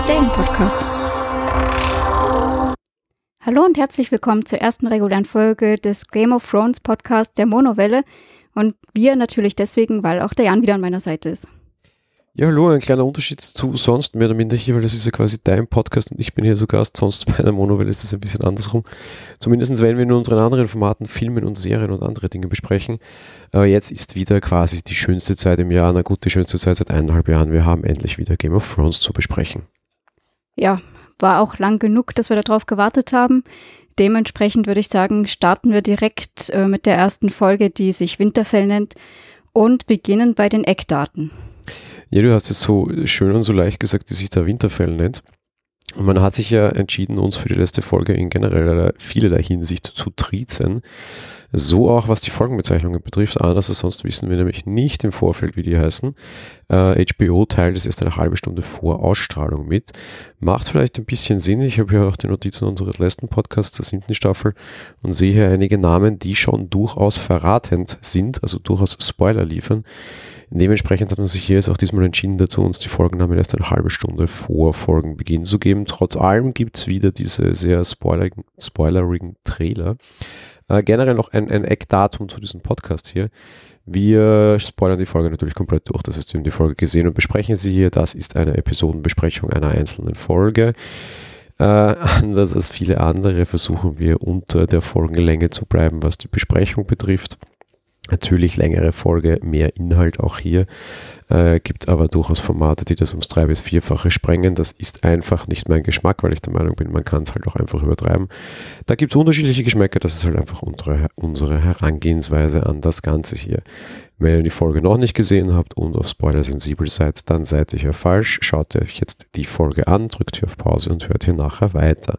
Serienpodcast. Hallo und herzlich willkommen zur ersten regulären Folge des Game of Thrones Podcasts der Monowelle. Und wir natürlich deswegen, weil auch der Jan wieder an meiner Seite ist. Ja, hallo, ein kleiner Unterschied zu sonst mehr oder minder hier, weil das ist ja quasi dein Podcast und ich bin hier so Gast. Sonst bei einer Monowelle ist das ein bisschen andersrum. Zumindest wenn wir in unseren anderen Formaten Filmen und Serien und andere Dinge besprechen. Aber jetzt ist wieder quasi die schönste Zeit im Jahr, na gut, die schönste Zeit seit eineinhalb Jahren. Wir haben endlich wieder Game of Thrones zu besprechen. Ja, war auch lang genug, dass wir darauf gewartet haben. Dementsprechend würde ich sagen, starten wir direkt äh, mit der ersten Folge, die sich Winterfell nennt und beginnen bei den Eckdaten. Ja, du hast es so schön und so leicht gesagt, dass sich der Winterfell nennt. Und man hat sich ja entschieden, uns für die letzte Folge in generell vielerlei Hinsicht zu triezen. So auch was die Folgenbezeichnungen betrifft. Anders als sonst wissen wir nämlich nicht im Vorfeld, wie die heißen. Äh, HBO teilt es erst eine halbe Stunde vor Ausstrahlung mit. Macht vielleicht ein bisschen Sinn. Ich habe hier auch die Notizen unseres letzten Podcasts der siebten Staffel und sehe hier einige Namen, die schon durchaus verratend sind, also durchaus Spoiler liefern. Dementsprechend hat man sich hier jetzt auch diesmal entschieden dazu, uns die Folgennamen erst eine halbe Stunde vor Folgenbeginn zu geben. Trotz allem gibt es wieder diese sehr spoilerigen, spoilerigen Trailer. Äh, generell noch ein, ein Eckdatum zu diesem Podcast hier. Wir spoilern die Folge natürlich komplett durch. Das heißt, wir die Folge gesehen und besprechen sie hier. Das ist eine Episodenbesprechung einer einzelnen Folge. Äh, anders als viele andere versuchen wir unter der Folgenlänge zu bleiben, was die Besprechung betrifft. Natürlich längere Folge, mehr Inhalt auch hier. Äh, gibt aber durchaus Formate, die das ums drei- bis vierfache sprengen. Das ist einfach nicht mein Geschmack, weil ich der Meinung bin, man kann es halt auch einfach übertreiben. Da gibt es unterschiedliche Geschmäcker, das ist halt einfach unsere, unsere Herangehensweise an das Ganze hier. Wenn ihr die Folge noch nicht gesehen habt und auf Spoiler sensibel seid, dann seid ihr hier falsch. Schaut euch jetzt die Folge an, drückt hier auf Pause und hört hier nachher weiter.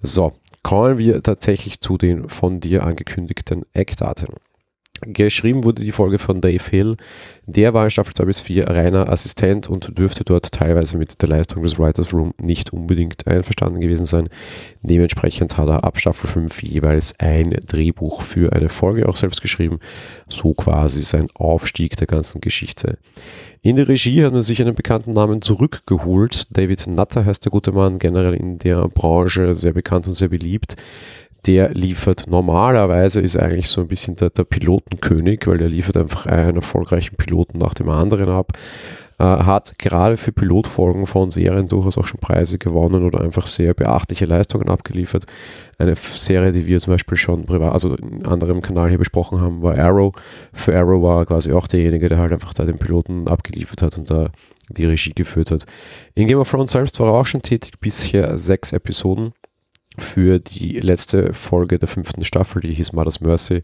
So, kommen wir tatsächlich zu den von dir angekündigten Eckdaten. Geschrieben wurde die Folge von Dave Hill. Der war in Staffel 2 bis 4 reiner Assistent und dürfte dort teilweise mit der Leistung des Writers Room nicht unbedingt einverstanden gewesen sein. Dementsprechend hat er ab Staffel 5 jeweils ein Drehbuch für eine Folge auch selbst geschrieben. So quasi sein Aufstieg der ganzen Geschichte. In der Regie hat er sich einen bekannten Namen zurückgeholt. David Nutter heißt der gute Mann, generell in der Branche sehr bekannt und sehr beliebt der liefert normalerweise, ist eigentlich so ein bisschen der, der Pilotenkönig, weil der liefert einfach einen erfolgreichen Piloten nach dem anderen ab. Äh, hat gerade für Pilotfolgen von Serien durchaus auch schon Preise gewonnen oder einfach sehr beachtliche Leistungen abgeliefert. Eine Serie, die wir zum Beispiel schon privat, also in anderem Kanal hier besprochen haben, war Arrow. Für Arrow war er quasi auch derjenige, der halt einfach da den Piloten abgeliefert hat und da die Regie geführt hat. In Game of Thrones selbst war er auch schon tätig, bisher sechs Episoden für die letzte Folge der fünften Staffel, die hieß Mother's Mercy,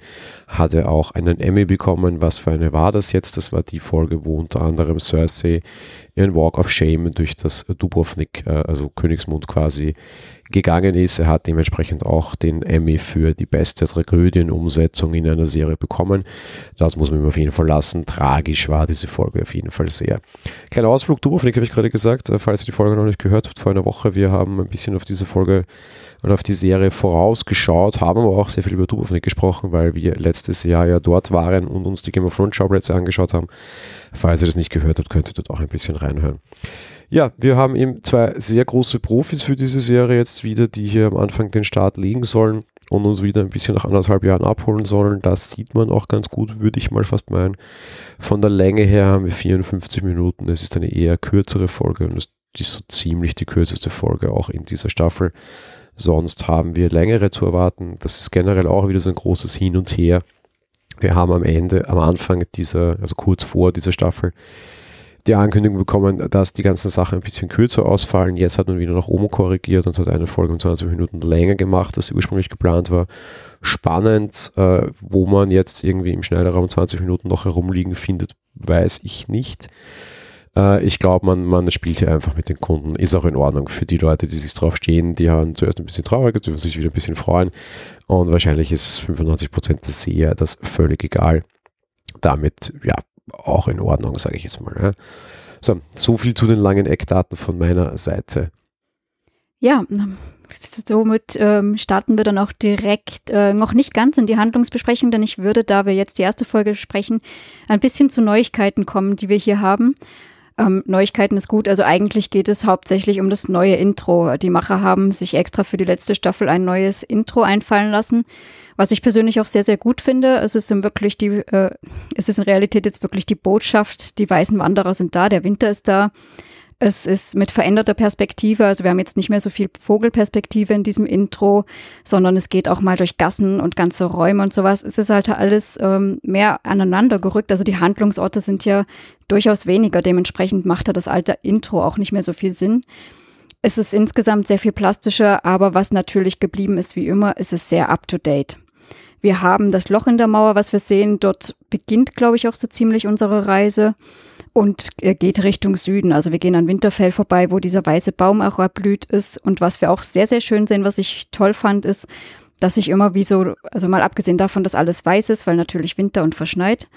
hat er auch einen Emmy bekommen. Was für eine war das jetzt? Das war die Folge, wo unter anderem Cersei ihren Walk of Shame durch das Dubrovnik, äh, also Königsmund quasi, gegangen ist. Er hat dementsprechend auch den Emmy für die beste Tragödienumsetzung in einer Serie bekommen. Das muss man ihm auf jeden Fall lassen. Tragisch war diese Folge auf jeden Fall sehr. Kleiner Ausflug Dubrovnik habe ich gerade gesagt, äh, falls ihr die Folge noch nicht gehört habt, vor einer Woche. Wir haben ein bisschen auf diese Folge oder auf die Serie vorausgeschaut, haben aber auch sehr viel über Dubrovnik gesprochen, weil wir letztes Jahr ja dort waren und uns die Game of Thrones Schauplätze angeschaut haben. Falls ihr das nicht gehört habt, könnt ihr dort auch ein bisschen reinhören. Ja, wir haben eben zwei sehr große Profis für diese Serie jetzt wieder, die hier am Anfang den Start legen sollen und uns wieder ein bisschen nach anderthalb Jahren abholen sollen. Das sieht man auch ganz gut, würde ich mal fast meinen. Von der Länge her haben wir 54 Minuten. Es ist eine eher kürzere Folge und es ist so ziemlich die kürzeste Folge auch in dieser Staffel. Sonst haben wir längere zu erwarten. Das ist generell auch wieder so ein großes Hin und Her. Wir haben am Ende, am Anfang dieser, also kurz vor dieser Staffel, die Ankündigung bekommen, dass die ganzen Sachen ein bisschen kürzer ausfallen. Jetzt hat man wieder nach oben korrigiert und hat eine Folge um 20 Minuten länger gemacht, als ursprünglich geplant war. Spannend, äh, wo man jetzt irgendwie im Schneiderraum 20 Minuten noch herumliegen findet, weiß ich nicht. Äh, ich glaube, man, man spielt hier einfach mit den Kunden. Ist auch in Ordnung für die Leute, die sich drauf stehen. Die haben zuerst ein bisschen traurig, dürfen sich wieder ein bisschen freuen. Und wahrscheinlich ist 95% der Seher das völlig egal. Damit, ja, auch in Ordnung, sage ich jetzt mal. Ja. So, so viel zu den langen Eckdaten von meiner Seite. Ja, somit ähm, starten wir dann auch direkt äh, noch nicht ganz in die Handlungsbesprechung, denn ich würde, da wir jetzt die erste Folge sprechen, ein bisschen zu Neuigkeiten kommen, die wir hier haben. Ähm, Neuigkeiten ist gut. Also eigentlich geht es hauptsächlich um das neue Intro. Die Macher haben sich extra für die letzte Staffel ein neues Intro einfallen lassen, was ich persönlich auch sehr, sehr gut finde. Es ist in wirklich die, äh, es ist in Realität jetzt wirklich die Botschaft, die weißen Wanderer sind da, der Winter ist da. Es ist mit veränderter Perspektive, also wir haben jetzt nicht mehr so viel Vogelperspektive in diesem Intro, sondern es geht auch mal durch Gassen und ganze Räume und sowas. Es ist halt alles ähm, mehr aneinander gerückt. Also die Handlungsorte sind ja durchaus weniger. Dementsprechend macht da das alte Intro auch nicht mehr so viel Sinn. Es ist insgesamt sehr viel plastischer, aber was natürlich geblieben ist, wie immer, ist es sehr up-to-date. Wir haben das Loch in der Mauer, was wir sehen. Dort beginnt, glaube ich, auch so ziemlich unsere Reise und geht Richtung Süden. Also wir gehen an Winterfell vorbei, wo dieser weiße Baum auch erblüht ist. Und was wir auch sehr, sehr schön sehen, was ich toll fand, ist, dass ich immer wie so, also mal abgesehen davon, dass alles weiß ist, weil natürlich Winter und verschneit,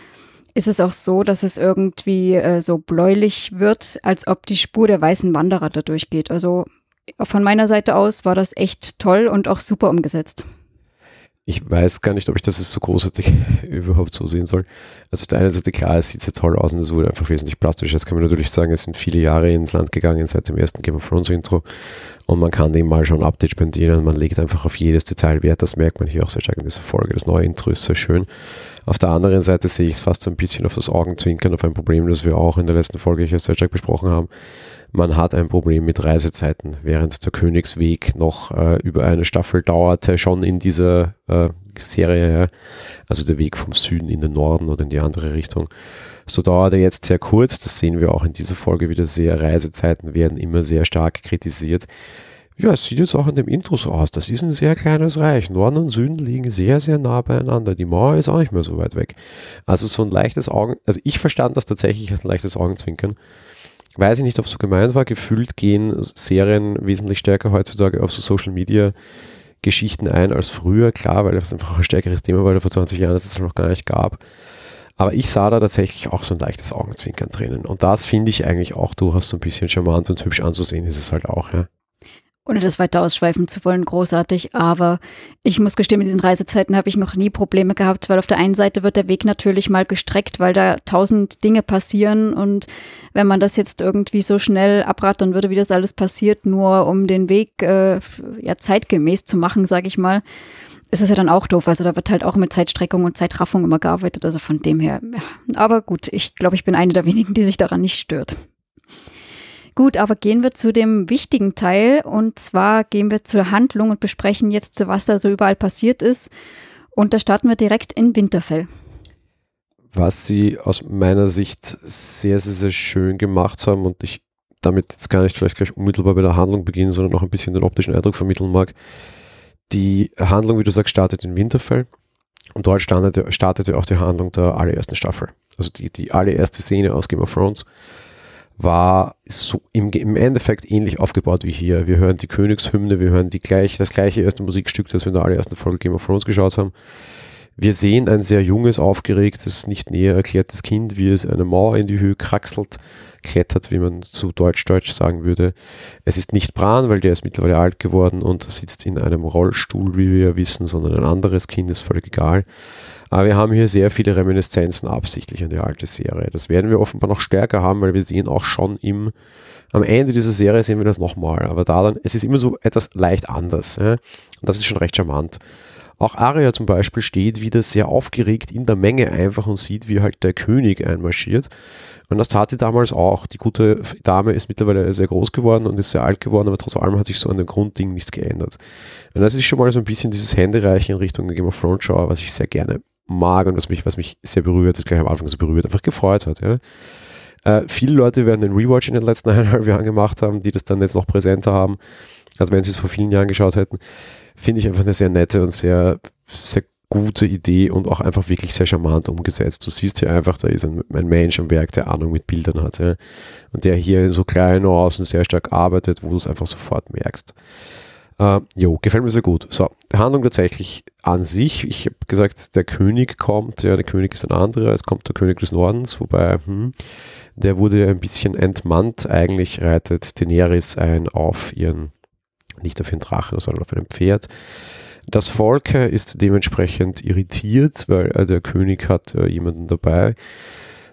ist es auch so, dass es irgendwie äh, so bläulich wird, als ob die Spur der weißen Wanderer da durchgeht. Also von meiner Seite aus war das echt toll und auch super umgesetzt ich weiß gar nicht, ob ich das so großartig überhaupt so sehen soll. Also auf der einen Seite, klar, es sieht sehr toll aus und es wurde einfach wesentlich plastischer. Jetzt kann man natürlich sagen, es sind viele Jahre ins Land gegangen seit dem ersten Game of Thrones Intro und man kann dem mal schon Update spendieren man legt einfach auf jedes Detail Wert. Das merkt man hier auch sehr stark in dieser Folge. Das neue Intro ist sehr schön. Auf der anderen Seite sehe ich es fast so ein bisschen auf das Augenzwinkern, auf ein Problem, das wir auch in der letzten Folge hier sehr stark besprochen haben man hat ein Problem mit Reisezeiten, während der Königsweg noch äh, über eine Staffel dauerte, schon in dieser äh, Serie, also der Weg vom Süden in den Norden oder in die andere Richtung. So dauert er jetzt sehr kurz, das sehen wir auch in dieser Folge wieder sehr. Reisezeiten werden immer sehr stark kritisiert. Ja, es sieht jetzt auch in dem Intro so aus. Das ist ein sehr kleines Reich. Norden und Süden liegen sehr, sehr nah beieinander. Die Mauer ist auch nicht mehr so weit weg. Also so ein leichtes Augen, also ich verstand das tatsächlich als ein leichtes Augenzwinkern weiß ich nicht, ob es so gemeint war. Gefühlt gehen Serien wesentlich stärker heutzutage auf so Social Media Geschichten ein als früher. Klar, weil das einfach ein stärkeres Thema war, vor 20 Jahren, dass es noch gar nicht gab. Aber ich sah da tatsächlich auch so ein leichtes Augenzwinkern drinnen. Und das finde ich eigentlich auch durchaus so ein bisschen charmant und hübsch anzusehen, ist es halt auch, ja ohne das weiter ausschweifen zu wollen, großartig. Aber ich muss gestehen, mit diesen Reisezeiten habe ich noch nie Probleme gehabt, weil auf der einen Seite wird der Weg natürlich mal gestreckt, weil da tausend Dinge passieren. Und wenn man das jetzt irgendwie so schnell abrattern würde, wie das alles passiert, nur um den Weg äh, ja zeitgemäß zu machen, sage ich mal, ist es ja dann auch doof. Also da wird halt auch mit Zeitstreckung und Zeitraffung immer gearbeitet. Also von dem her, ja. Aber gut, ich glaube, ich bin eine der wenigen, die sich daran nicht stört. Gut, aber gehen wir zu dem wichtigen Teil und zwar gehen wir zur Handlung und besprechen jetzt, was da so überall passiert ist. Und da starten wir direkt in Winterfell. Was sie aus meiner Sicht sehr, sehr, sehr schön gemacht haben und ich damit jetzt gar nicht vielleicht gleich unmittelbar bei der Handlung beginnen, sondern noch ein bisschen den optischen Eindruck vermitteln mag. Die Handlung, wie du sagst, startet in Winterfell und dort startete, startete auch die Handlung der allerersten Staffel. Also die, die allererste Szene aus Game of Thrones war so im, im, Endeffekt ähnlich aufgebaut wie hier. Wir hören die Königshymne, wir hören die gleich, das gleiche erste Musikstück, das wir in der allerersten Folge Game of Thrones geschaut haben. Wir sehen ein sehr junges, aufgeregtes, nicht näher erklärtes Kind, wie es eine Mauer in die Höhe kraxelt, klettert, wie man zu Deutsch-Deutsch sagen würde. Es ist nicht Bran, weil der ist mittlerweile alt geworden und sitzt in einem Rollstuhl, wie wir wissen, sondern ein anderes Kind, ist völlig egal. Aber wir haben hier sehr viele Reminiszenzen absichtlich an die alte Serie. Das werden wir offenbar noch stärker haben, weil wir sehen auch schon im, am Ende dieser Serie sehen wir das nochmal. Aber da dann, es ist immer so etwas leicht anders. Ja? Und das ist schon recht charmant. Auch Arya zum Beispiel steht wieder sehr aufgeregt in der Menge einfach und sieht, wie halt der König einmarschiert. Und das tat sie damals auch. Die gute Dame ist mittlerweile sehr groß geworden und ist sehr alt geworden, aber trotz allem hat sich so an dem Grundding nichts geändert. Und das ist schon mal so ein bisschen dieses Händereichen in Richtung Game of Thrones Show, was ich sehr gerne mag und was mich, was mich sehr berührt, das gleich am Anfang so berührt, einfach gefreut hat. Ja. Äh, viele Leute werden den Rewatch in den letzten eineinhalb Jahren gemacht haben, die das dann jetzt noch präsenter haben, als wenn sie es vor vielen Jahren geschaut hätten. Finde ich einfach eine sehr nette und sehr, sehr gute Idee und auch einfach wirklich sehr charmant umgesetzt. Du siehst hier einfach, da ist ein, ein Mensch am Werk, der Ahnung mit Bildern hat. Ja. Und der hier in so kleinen Nuancen sehr stark arbeitet, wo du es einfach sofort merkst. Äh, jo, gefällt mir sehr gut. So, die Handlung tatsächlich an sich, ich habe gesagt, der König kommt, ja, der König ist ein anderer, es kommt der König des Nordens, wobei, hm, der wurde ein bisschen entmannt. Eigentlich reitet Daenerys ein auf ihren, nicht auf ihren Drachen, sondern auf einem Pferd. Das Volk ist dementsprechend irritiert, weil äh, der König hat äh, jemanden dabei.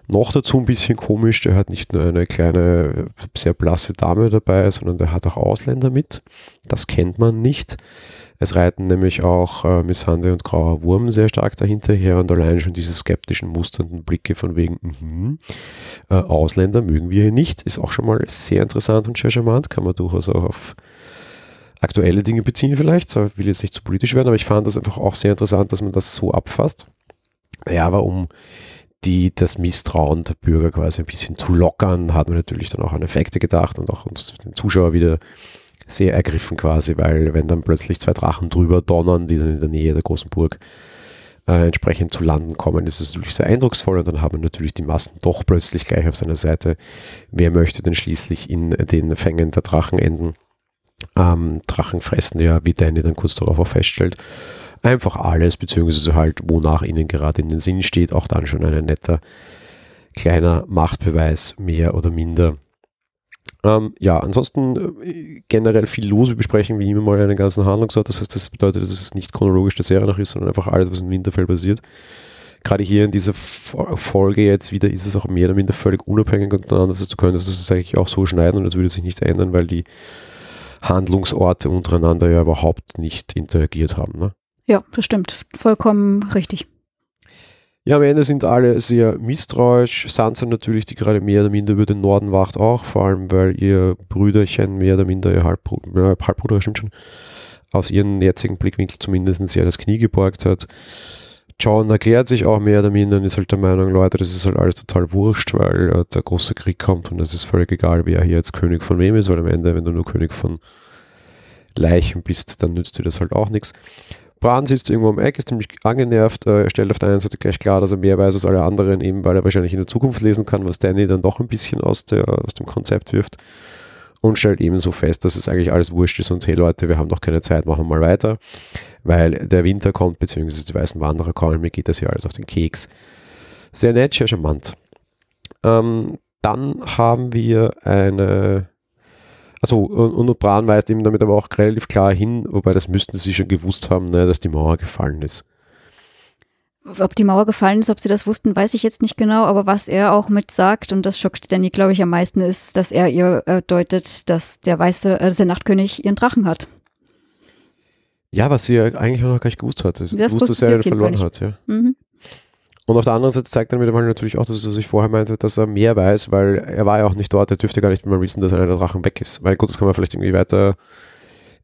Noch dazu ein bisschen komisch, der hat nicht nur eine kleine, sehr blasse Dame dabei, sondern der hat auch Ausländer mit. Das kennt man nicht. Es reiten nämlich auch äh, Missande und Grauer Wurm sehr stark dahinter her und allein schon diese skeptischen, musternden Blicke von wegen, mm äh, Ausländer mögen wir hier nicht, ist auch schon mal sehr interessant und sehr charmant, kann man durchaus auch auf aktuelle Dinge beziehen vielleicht. Ich will jetzt nicht zu politisch werden, aber ich fand das einfach auch sehr interessant, dass man das so abfasst. Ja, aber um die, das Misstrauen der Bürger quasi ein bisschen zu lockern, hat man natürlich dann auch an Effekte gedacht und auch uns den Zuschauer wieder sehr ergriffen quasi, weil wenn dann plötzlich zwei Drachen drüber donnern, die dann in der Nähe der großen Burg äh, entsprechend zu landen kommen, ist es natürlich sehr eindrucksvoll und dann haben natürlich die Massen doch plötzlich gleich auf seiner Seite. Wer möchte denn schließlich in den Fängen der Drachen enden? Ähm, Drachen fressen ja, wie Danny dann kurz darauf auch feststellt, einfach alles, beziehungsweise halt, wonach ihnen gerade in den Sinn steht, auch dann schon ein netter kleiner Machtbeweis, mehr oder minder ähm, ja, ansonsten äh, generell viel los. Wir besprechen wie immer mal einen ganzen Handlungsort. Das heißt, das bedeutet, dass es nicht chronologisch der Serie nach ist, sondern einfach alles, was in Winterfell passiert. Gerade hier in dieser Folge jetzt wieder ist es auch mehr oder minder völlig unabhängig untereinander. Das heißt, du könntest es eigentlich auch so schneiden und es würde sich nichts ändern, weil die Handlungsorte untereinander ja überhaupt nicht interagiert haben. Ne? Ja, das stimmt. Vollkommen richtig. Ja, am Ende sind alle sehr misstrauisch. Sansa natürlich, die gerade mehr oder minder über den Norden wacht, auch, vor allem weil ihr Brüderchen mehr oder minder, ihr Halbbruder, äh, Halbbruder stimmt schon, aus ihrem jetzigen Blickwinkel zumindest sehr das Knie geborgt hat. John erklärt sich auch mehr oder minder und ist halt der Meinung, Leute, das ist halt alles total wurscht, weil äh, der große Krieg kommt und es ist völlig egal, wer hier jetzt König von wem ist, weil am Ende, wenn du nur König von Leichen bist, dann nützt dir das halt auch nichts. Bran sitzt irgendwo am Eck, ist ziemlich angenervt. Äh, er stellt auf der einen Seite gleich klar, dass er mehr weiß als alle anderen, eben weil er wahrscheinlich in der Zukunft lesen kann, was Danny dann doch ein bisschen aus, der, aus dem Konzept wirft. Und stellt ebenso fest, dass es eigentlich alles wurscht ist und hey Leute, wir haben doch keine Zeit, machen mal weiter. Weil der Winter kommt, beziehungsweise die weißen Wanderer kommen, mir geht das hier alles auf den Keks. Sehr nett, sehr charmant. Ähm, dann haben wir eine also und, und Bran weist eben damit aber auch relativ klar hin, wobei das müssten sie schon gewusst haben, ne, dass die Mauer gefallen ist. Ob die Mauer gefallen ist, ob sie das wussten, weiß ich jetzt nicht genau, aber was er auch mit sagt, und das schockt Danny, glaube ich, am meisten, ist, dass er ihr äh, deutet, dass der weiße, äh, der Nachtkönig ihren Drachen hat. Ja, was sie ja eigentlich auch noch gar nicht gewusst hat. Sie das wusste, dass er ihn verloren hat, ja. Mhm. Und auf der anderen Seite zeigt er mir natürlich auch, dass er sich vorher meinte, dass er mehr weiß, weil er war ja auch nicht dort, er dürfte gar nicht mal wissen, dass einer der Drachen weg ist. Weil gut, das kann man vielleicht irgendwie weiter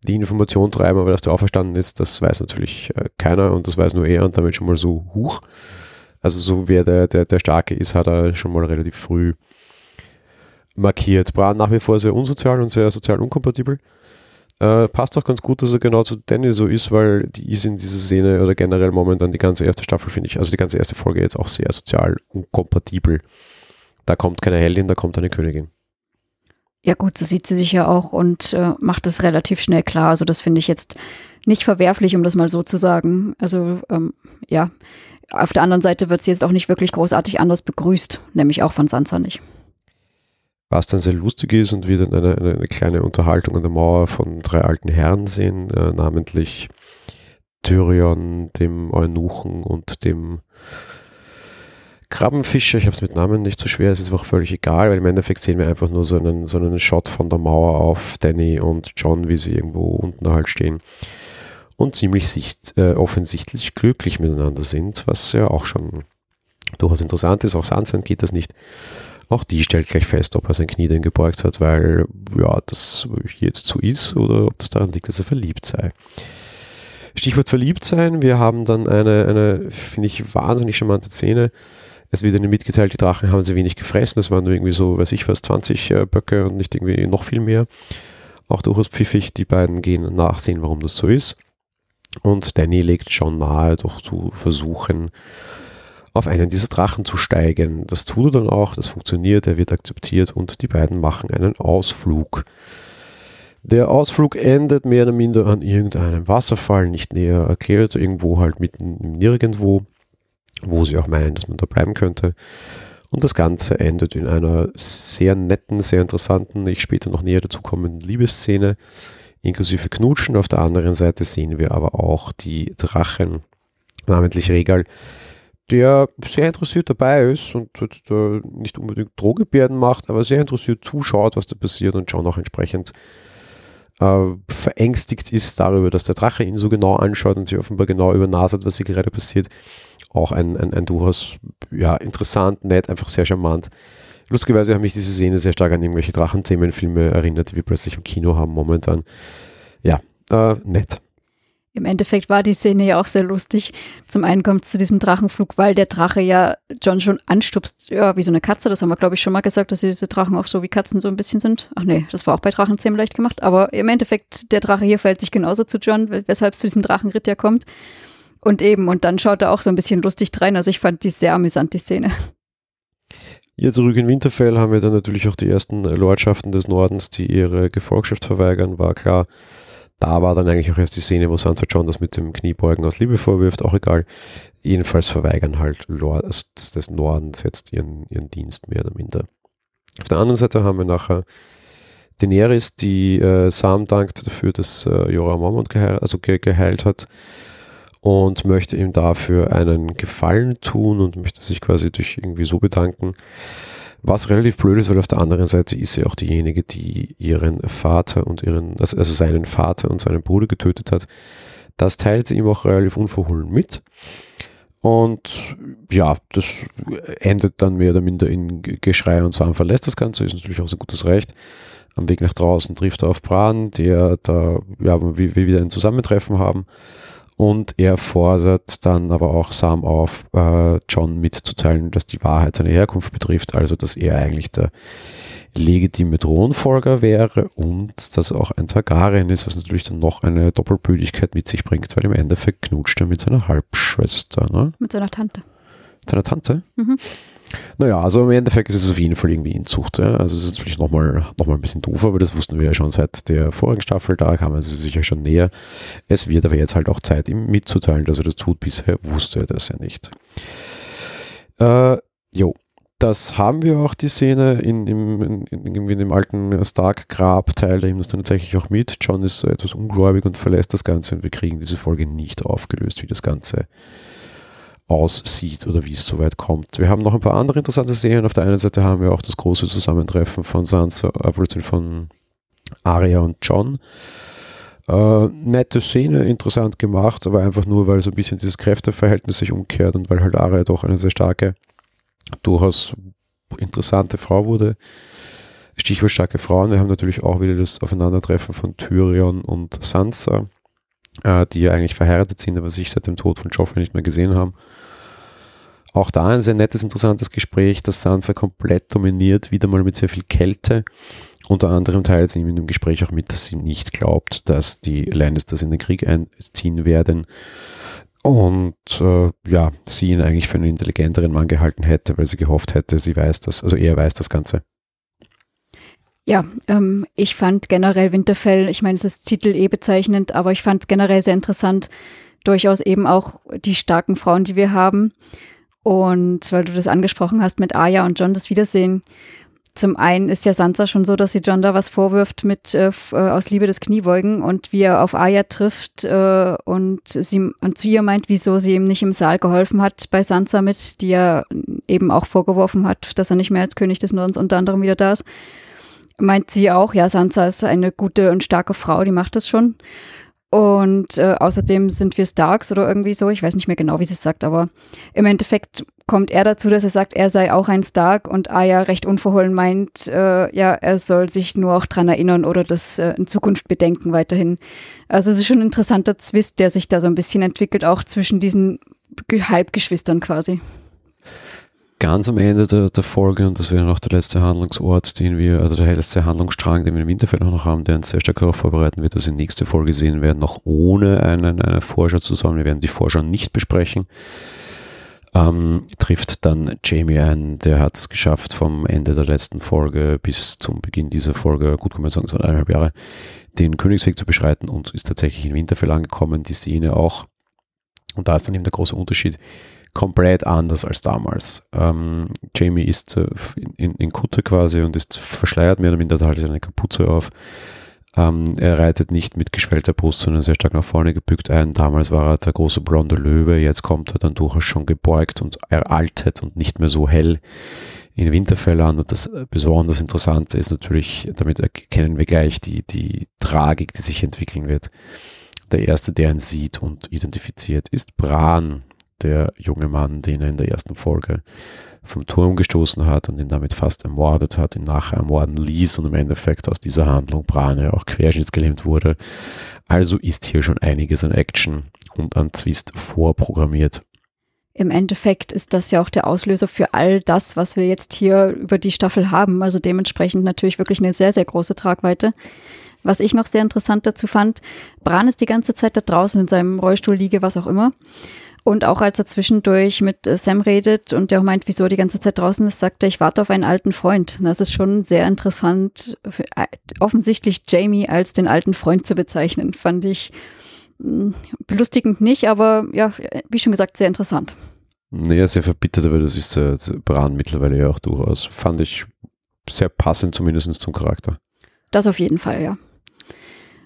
die Information treiben, aber dass der auferstanden ist, das weiß natürlich äh, keiner und das weiß nur er und damit schon mal so hoch. Also so wer der, der, der Starke ist, hat er schon mal relativ früh markiert. Bran nach wie vor sehr unsozial und sehr sozial unkompatibel. Äh, passt auch ganz gut, dass er genau zu Danny so ist, weil die ist in dieser Szene oder generell momentan die ganze erste Staffel, finde ich, also die ganze erste Folge jetzt auch sehr sozial und kompatibel. Da kommt keine Heldin, da kommt eine Königin. Ja gut, so sieht sie sich ja auch und äh, macht es relativ schnell klar. Also das finde ich jetzt nicht verwerflich, um das mal so zu sagen. Also ähm, ja, auf der anderen Seite wird sie jetzt auch nicht wirklich großartig anders begrüßt, nämlich auch von Sansa nicht was dann sehr lustig ist und wir dann eine, eine, eine kleine Unterhaltung an der Mauer von drei alten Herren sehen, äh, namentlich Tyrion, dem Eunuchen und dem Krabbenfischer. Ich habe es mit Namen nicht so schwer, es ist auch völlig egal, weil im Endeffekt sehen wir einfach nur so einen, so einen Shot von der Mauer auf Danny und John, wie sie irgendwo unten halt stehen und ziemlich sicht, äh, offensichtlich glücklich miteinander sind, was ja auch schon durchaus interessant ist. Auch Sansa geht das nicht. Auch die stellt gleich fest, ob er sein Knie denn gebeugt hat, weil ja, das jetzt so ist oder ob das daran liegt, dass er verliebt sei. Stichwort verliebt sein, wir haben dann eine, eine finde ich, wahnsinnig charmante Szene. Es wird ihnen mitgeteilt, die Drachen haben sie wenig gefressen, das waren nur irgendwie so, weiß ich was, 20 äh, Böcke und nicht irgendwie noch viel mehr. Auch durchaus pfiffig, die beiden gehen nachsehen, warum das so ist. Und Danny legt schon nahe, doch zu versuchen, auf einen dieser Drachen zu steigen. Das tut er dann auch, das funktioniert, er wird akzeptiert und die beiden machen einen Ausflug. Der Ausflug endet mehr oder minder an irgendeinem Wasserfall, nicht näher erklärt, irgendwo halt mitten nirgendwo, wo sie auch meinen, dass man da bleiben könnte. Und das Ganze endet in einer sehr netten, sehr interessanten, ich später noch näher dazu kommenden Liebesszene, inklusive Knutschen. Auf der anderen Seite sehen wir aber auch die Drachen, namentlich Regal, der sehr interessiert dabei ist und jetzt, äh, nicht unbedingt Drohgebärden macht, aber sehr interessiert zuschaut, was da passiert und John auch entsprechend äh, verängstigt ist darüber, dass der Drache ihn so genau anschaut und sich offenbar genau übernasert, was hier gerade passiert. Auch ein, ein, ein durchaus ja, interessant, nett, einfach sehr charmant. Lustigerweise haben mich diese Szene sehr stark an irgendwelche Drachenthemenfilme erinnert, die wir plötzlich im Kino haben momentan. Ja, äh, nett. Im Endeffekt war die Szene ja auch sehr lustig. Zum einen kommt es zu diesem Drachenflug, weil der Drache ja John schon anstupst, ja, wie so eine Katze. Das haben wir, glaube ich, schon mal gesagt, dass diese Drachen auch so wie Katzen so ein bisschen sind. Ach nee, das war auch bei Drachenzähmen leicht gemacht. Aber im Endeffekt, der Drache hier verhält sich genauso zu John, weshalb es zu diesem Drachenritt ja kommt. Und eben, und dann schaut er auch so ein bisschen lustig rein. Also ich fand die sehr amüsant, die Szene. Hier zurück in Winterfell haben wir dann natürlich auch die ersten Lordschaften des Nordens, die ihre Gefolgschaft verweigern, war klar da war dann eigentlich auch erst die Szene, wo Sansa John das mit dem Kniebeugen aus Liebe vorwirft, auch egal. Jedenfalls verweigern halt Lords des Nordens jetzt ihren, ihren Dienst mehr oder minder. Auf der anderen Seite haben wir nachher Daenerys, die äh, Sam dankt dafür, dass äh, Jorah Mormont geheil, also ge geheilt hat und möchte ihm dafür einen Gefallen tun und möchte sich quasi durch irgendwie so bedanken. Was relativ blöd ist, weil auf der anderen Seite ist sie auch diejenige, die ihren Vater und ihren, also, also seinen Vater und seinen Bruder getötet hat. Das teilt sie ihm auch relativ unverhohlen mit. Und ja, das endet dann mehr oder minder in Geschrei und Sam verlässt das Ganze, ist natürlich auch so gutes Recht. Am Weg nach draußen trifft er auf Bran, der da, ja, wir wieder ein Zusammentreffen haben. Und er fordert dann aber auch Sam auf, äh, John mitzuteilen, dass die Wahrheit seine Herkunft betrifft, also dass er eigentlich der legitime Thronfolger wäre und dass er auch ein Targaryen ist, was natürlich dann noch eine Doppelbödigkeit mit sich bringt, weil im Endeffekt knutscht er mit seiner Halbschwester. Ne? Mit seiner Tante. Mit seiner Tante? Mhm. Naja, also im Endeffekt ist es auf jeden Fall irgendwie Inzucht. Ja? Also es ist natürlich nochmal noch mal ein bisschen doof, aber das wussten wir ja schon seit der vorigen Staffel, da kamen sie sicher schon näher. Es wird aber jetzt halt auch Zeit, ihm mitzuteilen, dass er das tut. Bisher wusste er das ja nicht. Äh, jo, das haben wir auch, die Szene in, in, in, in dem alten Stark-Grab-Teil, da ihm das dann tatsächlich auch mit. John ist etwas ungläubig und verlässt das Ganze und wir kriegen diese Folge nicht aufgelöst, wie das Ganze aussieht oder wie es soweit kommt. Wir haben noch ein paar andere interessante Szenen. Auf der einen Seite haben wir auch das große Zusammentreffen von Sansa, äh, von Arya und John. Äh, nette Szene, interessant gemacht, aber einfach nur, weil so ein bisschen dieses Kräfteverhältnis sich umkehrt und weil halt Arya doch eine sehr starke, durchaus interessante Frau wurde. Stichwort starke Frauen. Wir haben natürlich auch wieder das Aufeinandertreffen von Tyrion und Sansa, äh, die ja eigentlich verheiratet sind, aber sich seit dem Tod von Joffrey nicht mehr gesehen haben. Auch da ein sehr nettes, interessantes Gespräch, das Sansa komplett dominiert, wieder mal mit sehr viel Kälte. Unter anderem teilt sie in dem Gespräch auch mit, dass sie nicht glaubt, dass die Lannisters in den Krieg einziehen werden. Und äh, ja, sie ihn eigentlich für einen intelligenteren Mann gehalten hätte, weil sie gehofft hätte, sie weiß das, also er weiß das Ganze. Ja, ähm, ich fand generell Winterfell, ich meine, es ist Titel eh bezeichnend, aber ich fand es generell sehr interessant, durchaus eben auch die starken Frauen, die wir haben. Und weil du das angesprochen hast mit Aya und John, das Wiedersehen. Zum einen ist ja Sansa schon so, dass sie John da was vorwirft mit äh, äh, aus Liebe des Kniebeugen und wie er auf Aya trifft äh, und sie und zu ihr meint, wieso sie ihm nicht im Saal geholfen hat bei Sansa mit, die er eben auch vorgeworfen hat, dass er nicht mehr als König des Nordens unter anderem wieder da ist. Meint sie auch, ja, Sansa ist eine gute und starke Frau, die macht das schon. Und äh, außerdem sind wir Starks oder irgendwie so. Ich weiß nicht mehr genau, wie sie es sagt, aber im Endeffekt kommt er dazu, dass er sagt, er sei auch ein Stark und Aya recht unverhohlen meint, äh, ja, er soll sich nur auch dran erinnern oder das äh, in Zukunft bedenken weiterhin. Also es ist schon ein interessanter Zwist, der sich da so ein bisschen entwickelt, auch zwischen diesen Halbgeschwistern quasi ganz am Ende der, der, Folge, und das wäre noch der letzte Handlungsort, den wir, also der letzte Handlungsstrang, den wir im Winterfell auch noch haben, der uns sehr stark darauf vorbereiten wird, dass wir nächste Folge sehen werden, noch ohne einen, eine Vorschau zusammen. Wir werden die Vorschau nicht besprechen. Ähm, trifft dann Jamie ein, der hat es geschafft vom Ende der letzten Folge bis zum Beginn dieser Folge, gut kann man sagen, so eineinhalb Jahre, den Königsweg zu beschreiten und ist tatsächlich in Winterfell angekommen, die Szene auch. Und da ist dann eben der große Unterschied komplett anders als damals. Ähm, Jamie ist äh, in, in, Kutte quasi und ist verschleiert, mehr oder minder hat eine Kapuze auf. Ähm, er reitet nicht mit geschwellter Brust, sondern sehr stark nach vorne gebückt ein. Damals war er der große blonde Löwe, jetzt kommt er dann durchaus schon gebeugt und eraltet und nicht mehr so hell in Winterfell an. Und das besonders Interessante ist natürlich, damit erkennen wir gleich die, die Tragik, die sich entwickeln wird. Der erste, der ihn sieht und identifiziert, ist Bran, der junge Mann, den er in der ersten Folge vom Turm gestoßen hat und ihn damit fast ermordet hat, ihn nachher ermorden ließ und im Endeffekt aus dieser Handlung Brane auch querschnittsgelähmt wurde. Also ist hier schon einiges an Action und an Twist vorprogrammiert. Im Endeffekt ist das ja auch der Auslöser für all das, was wir jetzt hier über die Staffel haben. Also dementsprechend natürlich wirklich eine sehr, sehr große Tragweite. Was ich noch sehr interessant dazu fand, Bran ist die ganze Zeit da draußen in seinem Rollstuhl liege, was auch immer. Und auch als er zwischendurch mit äh, Sam redet und der auch meint, wieso er die ganze Zeit draußen ist, sagt er, ich warte auf einen alten Freund. das ist schon sehr interessant, äh, offensichtlich Jamie als den alten Freund zu bezeichnen. Fand ich hm, belustigend nicht, aber ja, wie schon gesagt, sehr interessant. Naja, sehr verbittert, aber das ist äh, Bran mittlerweile ja auch durchaus. Fand ich sehr passend zumindest zum Charakter. Das auf jeden Fall, ja.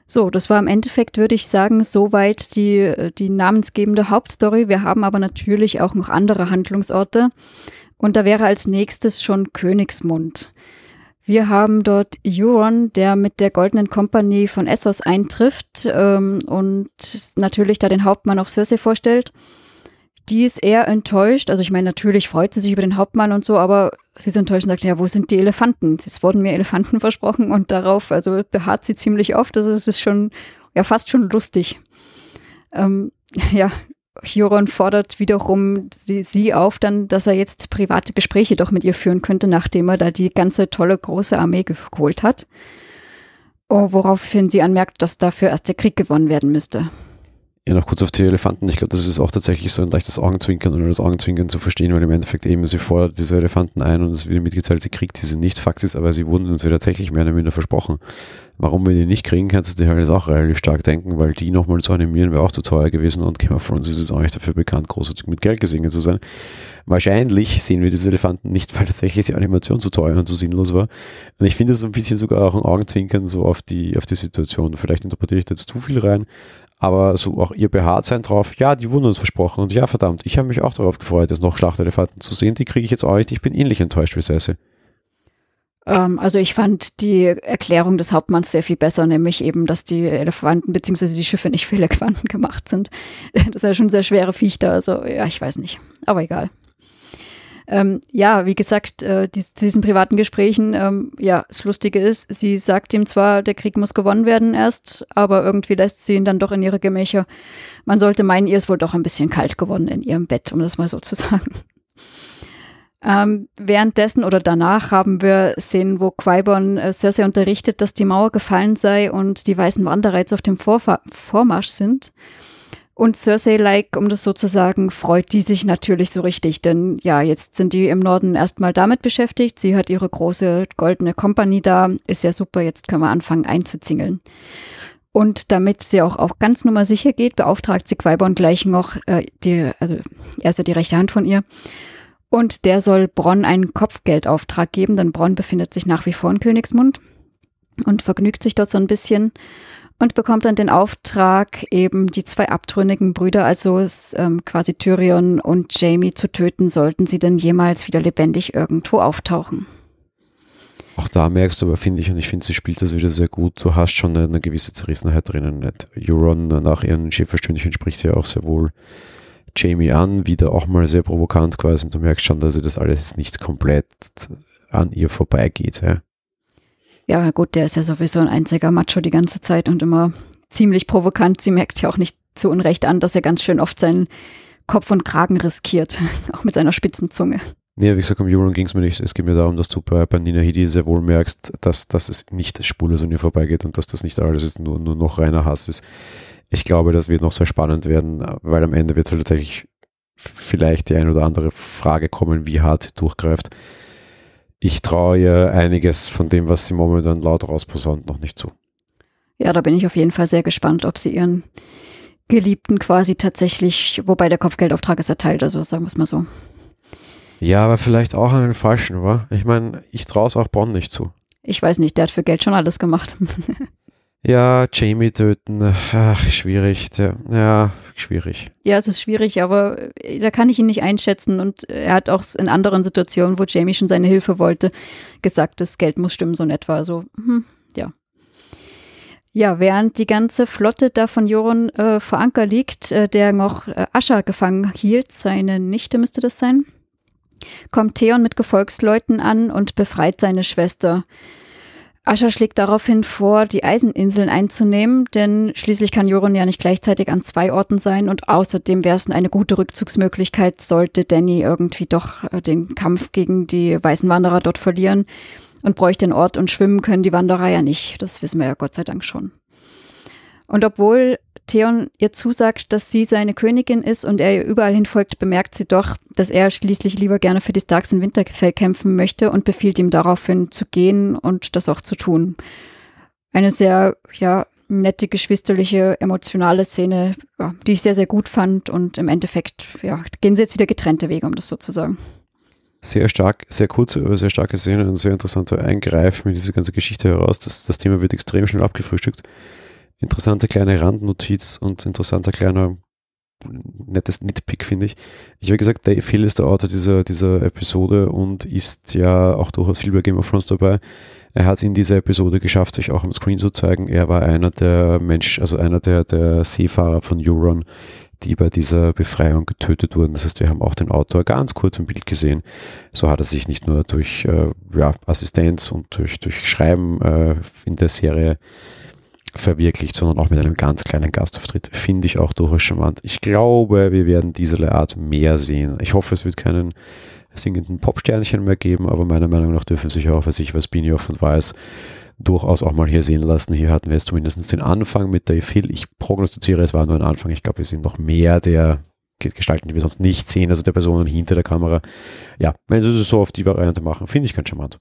So, das war im Endeffekt, würde ich sagen, soweit die, die namensgebende Hauptstory. Wir haben aber natürlich auch noch andere Handlungsorte. Und da wäre als nächstes schon Königsmund. Wir haben dort Euron, der mit der Goldenen Kompanie von Essos eintrifft ähm, und natürlich da den Hauptmann auf Cersei vorstellt die ist eher enttäuscht. Also ich meine, natürlich freut sie sich über den Hauptmann und so, aber sie ist enttäuscht und sagt, ja, wo sind die Elefanten? Es wurden mir Elefanten versprochen und darauf, also beharrt sie ziemlich oft. Also es ist schon, ja, fast schon lustig. Ähm, ja, Huron fordert wiederum sie, sie auf, dann, dass er jetzt private Gespräche doch mit ihr führen könnte, nachdem er da die ganze tolle große Armee geholt hat. Oh, woraufhin sie anmerkt, dass dafür erst der Krieg gewonnen werden müsste. Ja, noch kurz auf die Elefanten. Ich glaube, das ist auch tatsächlich so ein leichtes Augenzwinkern oder das Augenzwinkern zu verstehen, weil im Endeffekt eben sie fordert diese Elefanten ein und es wird mitgeteilt, sie kriegt diese nicht. Fakt ist aber, sie wurden uns ja tatsächlich mehr oder minder versprochen. Warum wir die nicht kriegen, kannst du dir halt jetzt auch relativ stark denken, weil die nochmal zu animieren wäre auch zu teuer gewesen und Game of Thrones ist es auch nicht dafür bekannt, großartig mit Geld gesegnet zu sein. Wahrscheinlich sehen wir diese Elefanten nicht, weil tatsächlich die Animation zu teuer und zu sinnlos war. Und ich finde es so ein bisschen sogar auch ein Augenzwinkern so auf die, auf die Situation. Vielleicht interpretiere ich da jetzt zu viel rein, aber so auch ihr beharrt sein drauf, ja, die wurden uns versprochen und ja, verdammt, ich habe mich auch darauf gefreut, jetzt noch Schlachtelefanten zu sehen, die kriege ich jetzt auch nicht, ich bin ähnlich enttäuscht wie Cersei. Ähm, also ich fand die Erklärung des Hauptmanns sehr viel besser, nämlich eben, dass die Elefanten bzw. die Schiffe nicht für Elefanten gemacht sind. Das ist ja schon sehr schwere Viechter, also ja, ich weiß nicht, aber egal. Ähm, ja, wie gesagt, äh, die, zu diesen privaten Gesprächen, ähm, ja, das Lustige ist, sie sagt ihm zwar, der Krieg muss gewonnen werden erst, aber irgendwie lässt sie ihn dann doch in ihre Gemächer. Man sollte meinen, ihr ist wohl doch ein bisschen kalt geworden in ihrem Bett, um das mal so zu sagen. Ähm, währenddessen oder danach haben wir Szenen, wo Qui-Gon äh, Cersei unterrichtet, dass die Mauer gefallen sei und die weißen Wanderer jetzt auf dem Vorfa Vormarsch sind. Und Cersei-like, um das so zu sagen, freut die sich natürlich so richtig, denn ja, jetzt sind die im Norden erstmal damit beschäftigt. Sie hat ihre große goldene Kompanie da, ist ja super, jetzt können wir anfangen einzuzingeln. Und damit sie auch auf ganz Nummer sicher geht, beauftragt sie Quibon gleich noch, äh, die, also er ist ja die rechte Hand von ihr. Und der soll Bronn einen Kopfgeldauftrag geben, denn Bronn befindet sich nach wie vor in Königsmund und vergnügt sich dort so ein bisschen und bekommt dann den Auftrag, eben die zwei abtrünnigen Brüder, also ähm, quasi Tyrion und Jamie, zu töten, sollten sie denn jemals wieder lebendig irgendwo auftauchen. Auch da merkst du aber, finde ich, und ich finde, sie spielt das wieder sehr gut. Du hast schon eine, gewisse Zerrissenheit drinnen. Euron nach ihren Schäferstündchen spricht ja auch sehr wohl Jamie an, wieder auch mal sehr provokant quasi. Und du merkst schon, dass sie das alles nicht komplett an ihr vorbeigeht. Ja? Ja, gut, der ist ja sowieso ein einziger Macho die ganze Zeit und immer ziemlich provokant. Sie merkt ja auch nicht zu Unrecht an, dass er ganz schön oft seinen Kopf und Kragen riskiert, auch mit seiner spitzen Zunge. Nee, wie gesagt, um Euron ging es mir nicht. Es geht mir darum, dass du bei, bei Nina Hidi sehr wohl merkst, dass, dass es nicht spurlos an ihr vorbeigeht und dass das nicht alles ist, nur, nur noch reiner Hass ist. Ich glaube, das wird noch sehr spannend werden, weil am Ende wird es halt tatsächlich vielleicht die ein oder andere Frage kommen, wie hart sie durchgreift ich traue ihr einiges von dem, was sie momentan laut rausposaunt, noch nicht zu. Ja, da bin ich auf jeden Fall sehr gespannt, ob sie ihren Geliebten quasi tatsächlich, wobei der Kopfgeldauftrag ist erteilt, also sagen wir es mal so. Ja, aber vielleicht auch an den Falschen, wa? Ich meine, ich traue es auch Bonn nicht zu. Ich weiß nicht, der hat für Geld schon alles gemacht. Ja, Jamie töten, ach, schwierig. Ja, schwierig. Ja, es ist schwierig, aber äh, da kann ich ihn nicht einschätzen. Und er hat auch in anderen Situationen, wo Jamie schon seine Hilfe wollte, gesagt, das Geld muss stimmen, so in etwa. Also, hm, ja. Ja, während die ganze Flotte da von Joron äh, vor Anker liegt, äh, der noch äh, Ascha gefangen hielt, seine Nichte müsste das sein, kommt Theon mit Gefolgsleuten an und befreit seine Schwester. Ascher schlägt daraufhin vor, die Eiseninseln einzunehmen, denn schließlich kann Joron ja nicht gleichzeitig an zwei Orten sein und außerdem wäre es eine gute Rückzugsmöglichkeit, sollte Danny irgendwie doch äh, den Kampf gegen die weißen Wanderer dort verlieren und bräuchte den Ort und schwimmen können die Wanderer ja nicht. Das wissen wir ja Gott sei Dank schon. Und obwohl Theon ihr zusagt, dass sie seine Königin ist und er ihr überall hin folgt, bemerkt sie doch, dass er schließlich lieber gerne für die Starks in Winterfell kämpfen möchte und befiehlt ihm daraufhin zu gehen und das auch zu tun. Eine sehr, ja, nette, geschwisterliche, emotionale Szene, ja, die ich sehr, sehr gut fand und im Endeffekt, ja, gehen sie jetzt wieder getrennte Wege, um das so zu sagen. Sehr stark, sehr kurze, aber sehr starke Szene und sehr interessanter Eingreif mit dieser ganzen Geschichte heraus. Das, das Thema wird extrem schnell abgefrühstückt interessante kleine Randnotiz und interessanter kleiner nettes Nitpick, finde ich. Ich habe gesagt, Dave Hill ist der Autor dieser, dieser Episode und ist ja auch durchaus viel bei Game of Thrones dabei. Er hat es in dieser Episode geschafft, sich auch am Screen zu zeigen. Er war einer der Mensch, also einer der, der Seefahrer von Euron, die bei dieser Befreiung getötet wurden. Das heißt, wir haben auch den Autor ganz kurz im Bild gesehen. So hat er sich nicht nur durch äh, ja, Assistenz und durch, durch Schreiben äh, in der Serie verwirklicht, sondern auch mit einem ganz kleinen Gastauftritt. Finde ich auch durchaus charmant. Ich glaube, wir werden diese Art mehr sehen. Ich hoffe, es wird keinen singenden Popsternchen mehr geben, aber meiner Meinung nach dürfen sich auch, was ich, was Benioff und Weiß durchaus auch mal hier sehen lassen. Hier hatten wir jetzt zumindest den Anfang mit Dave Hill. Ich prognostiziere, es war nur ein Anfang. Ich glaube, wir sind noch mehr der Gestalten, die wir sonst nicht sehen, also der Personen hinter der Kamera. Ja, wenn sie es so auf die Variante machen, finde ich ganz charmant.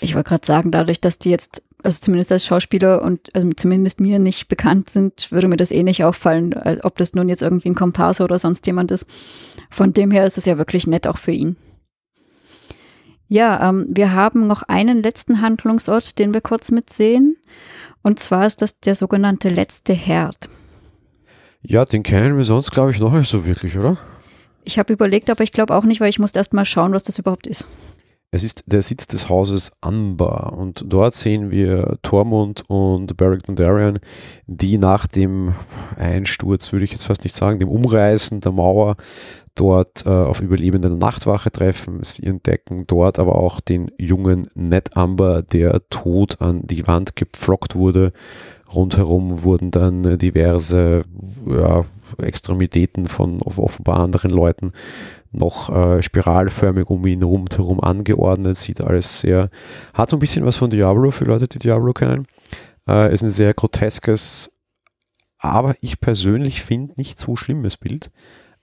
Ich wollte gerade sagen, dadurch, dass die jetzt, also zumindest als Schauspieler und also zumindest mir nicht bekannt sind, würde mir das eh nicht auffallen, äh, ob das nun jetzt irgendwie ein Komparse oder sonst jemand ist. Von dem her ist es ja wirklich nett auch für ihn. Ja, ähm, wir haben noch einen letzten Handlungsort, den wir kurz mitsehen. Und zwar ist das der sogenannte letzte Herd. Ja, den kennen wir sonst, glaube ich, noch nicht so wirklich, oder? Ich habe überlegt, aber ich glaube auch nicht, weil ich musste erst mal schauen, was das überhaupt ist. Es ist der Sitz des Hauses Anbar und dort sehen wir Tormund und Beric Dondarrion, die nach dem Einsturz, würde ich jetzt fast nicht sagen, dem Umreißen der Mauer dort äh, auf Überlebende Nachtwache treffen. Sie entdecken dort aber auch den jungen Ned Amber, der tot an die Wand gepflockt wurde. Rundherum wurden dann diverse ja, Extremitäten von offenbar anderen Leuten noch äh, spiralförmig um ihn rundherum angeordnet. Sieht alles sehr, hat so ein bisschen was von Diablo für Leute, die Diablo kennen. Äh, ist ein sehr groteskes, aber ich persönlich finde nicht so schlimmes Bild.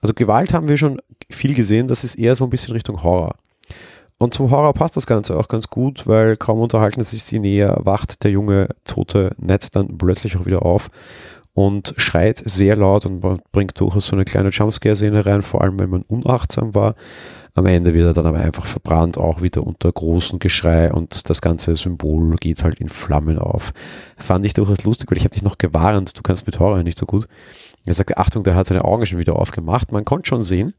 Also Gewalt haben wir schon viel gesehen, das ist eher so ein bisschen Richtung Horror. Und zum Horror passt das Ganze auch ganz gut, weil kaum unterhalten sich sie näher, wacht der junge tote Ned dann plötzlich auch wieder auf und schreit sehr laut und bringt durchaus so eine kleine Jumpscare-Szene rein, vor allem wenn man unachtsam war. Am Ende wird er dann aber einfach verbrannt, auch wieder unter großem Geschrei und das ganze Symbol geht halt in Flammen auf. Fand ich durchaus lustig, weil ich habe dich noch gewarnt, du kannst mit Horror nicht so gut. Er sagte, Achtung, der hat seine Augen schon wieder aufgemacht. Man konnte schon sehen,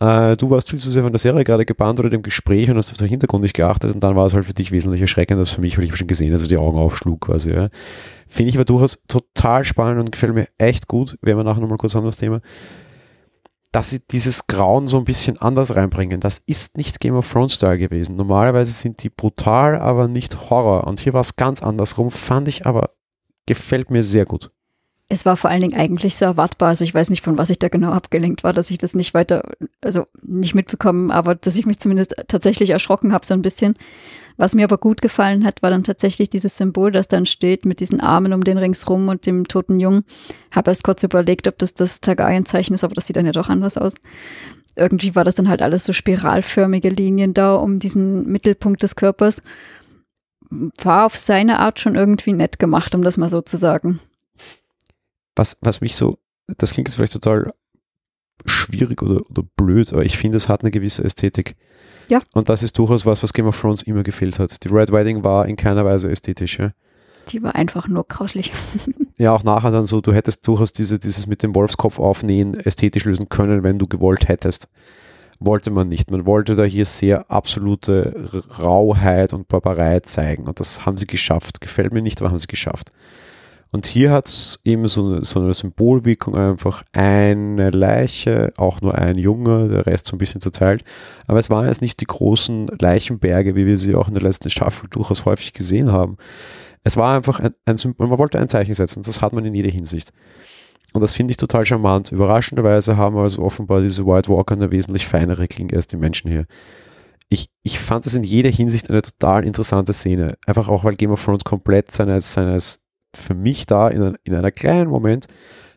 äh, du warst viel zu sehr von der Serie gerade gebannt oder dem Gespräch und hast auf den Hintergrund nicht geachtet und dann war es halt für dich wesentlich erschreckender als für mich, weil ich schon gesehen, dass er die Augen aufschlug quasi. Ja. Finde ich aber durchaus total spannend und gefällt mir echt gut. Werden wir nachher nochmal kurz haben, das Thema. Dass sie dieses Grauen so ein bisschen anders reinbringen. Das ist nicht Game of Thrones Style gewesen. Normalerweise sind die brutal, aber nicht Horror. Und hier war es ganz andersrum, fand ich aber, gefällt mir sehr gut. Es war vor allen Dingen eigentlich so erwartbar. Also ich weiß nicht, von was ich da genau abgelenkt war, dass ich das nicht weiter, also nicht mitbekommen, aber dass ich mich zumindest tatsächlich erschrocken habe so ein bisschen. Was mir aber gut gefallen hat, war dann tatsächlich dieses Symbol, das dann steht mit diesen Armen um den ringsrum und dem toten Jungen. Habe erst kurz überlegt, ob das das Targaryen-Zeichen ist, aber das sieht dann ja doch anders aus. Irgendwie war das dann halt alles so spiralförmige Linien da um diesen Mittelpunkt des Körpers. War auf seine Art schon irgendwie nett gemacht, um das mal so zu sagen was, was mich so, das klingt jetzt vielleicht total schwierig oder, oder blöd, aber ich finde, es hat eine gewisse Ästhetik. Ja. Und das ist durchaus was, was Game of Thrones immer gefehlt hat. Die Red Wedding war in keiner Weise ästhetisch. Ja? Die war einfach nur grauslich. ja, auch nachher dann so, du hättest durchaus diese, dieses mit dem Wolfskopf aufnähen ästhetisch lösen können, wenn du gewollt hättest. Wollte man nicht. Man wollte da hier sehr absolute Rauheit und Barbarei zeigen. Und das haben sie geschafft. Gefällt mir nicht, aber haben sie geschafft. Und hier hat es eben so, so eine Symbolwirkung einfach eine Leiche, auch nur ein Junge, der Rest so ein bisschen zerteilt. Aber es waren jetzt nicht die großen Leichenberge, wie wir sie auch in der letzten Staffel durchaus häufig gesehen haben. Es war einfach ein, ein man wollte ein Zeichen setzen. Das hat man in jeder Hinsicht. Und das finde ich total charmant. Überraschenderweise haben also offenbar diese White Walker eine wesentlich feinere Klinge als die Menschen hier. Ich, ich fand es in jeder Hinsicht eine total interessante Szene. Einfach auch, weil Game of Thrones komplett seines, seines für mich da in, in einer kleinen Moment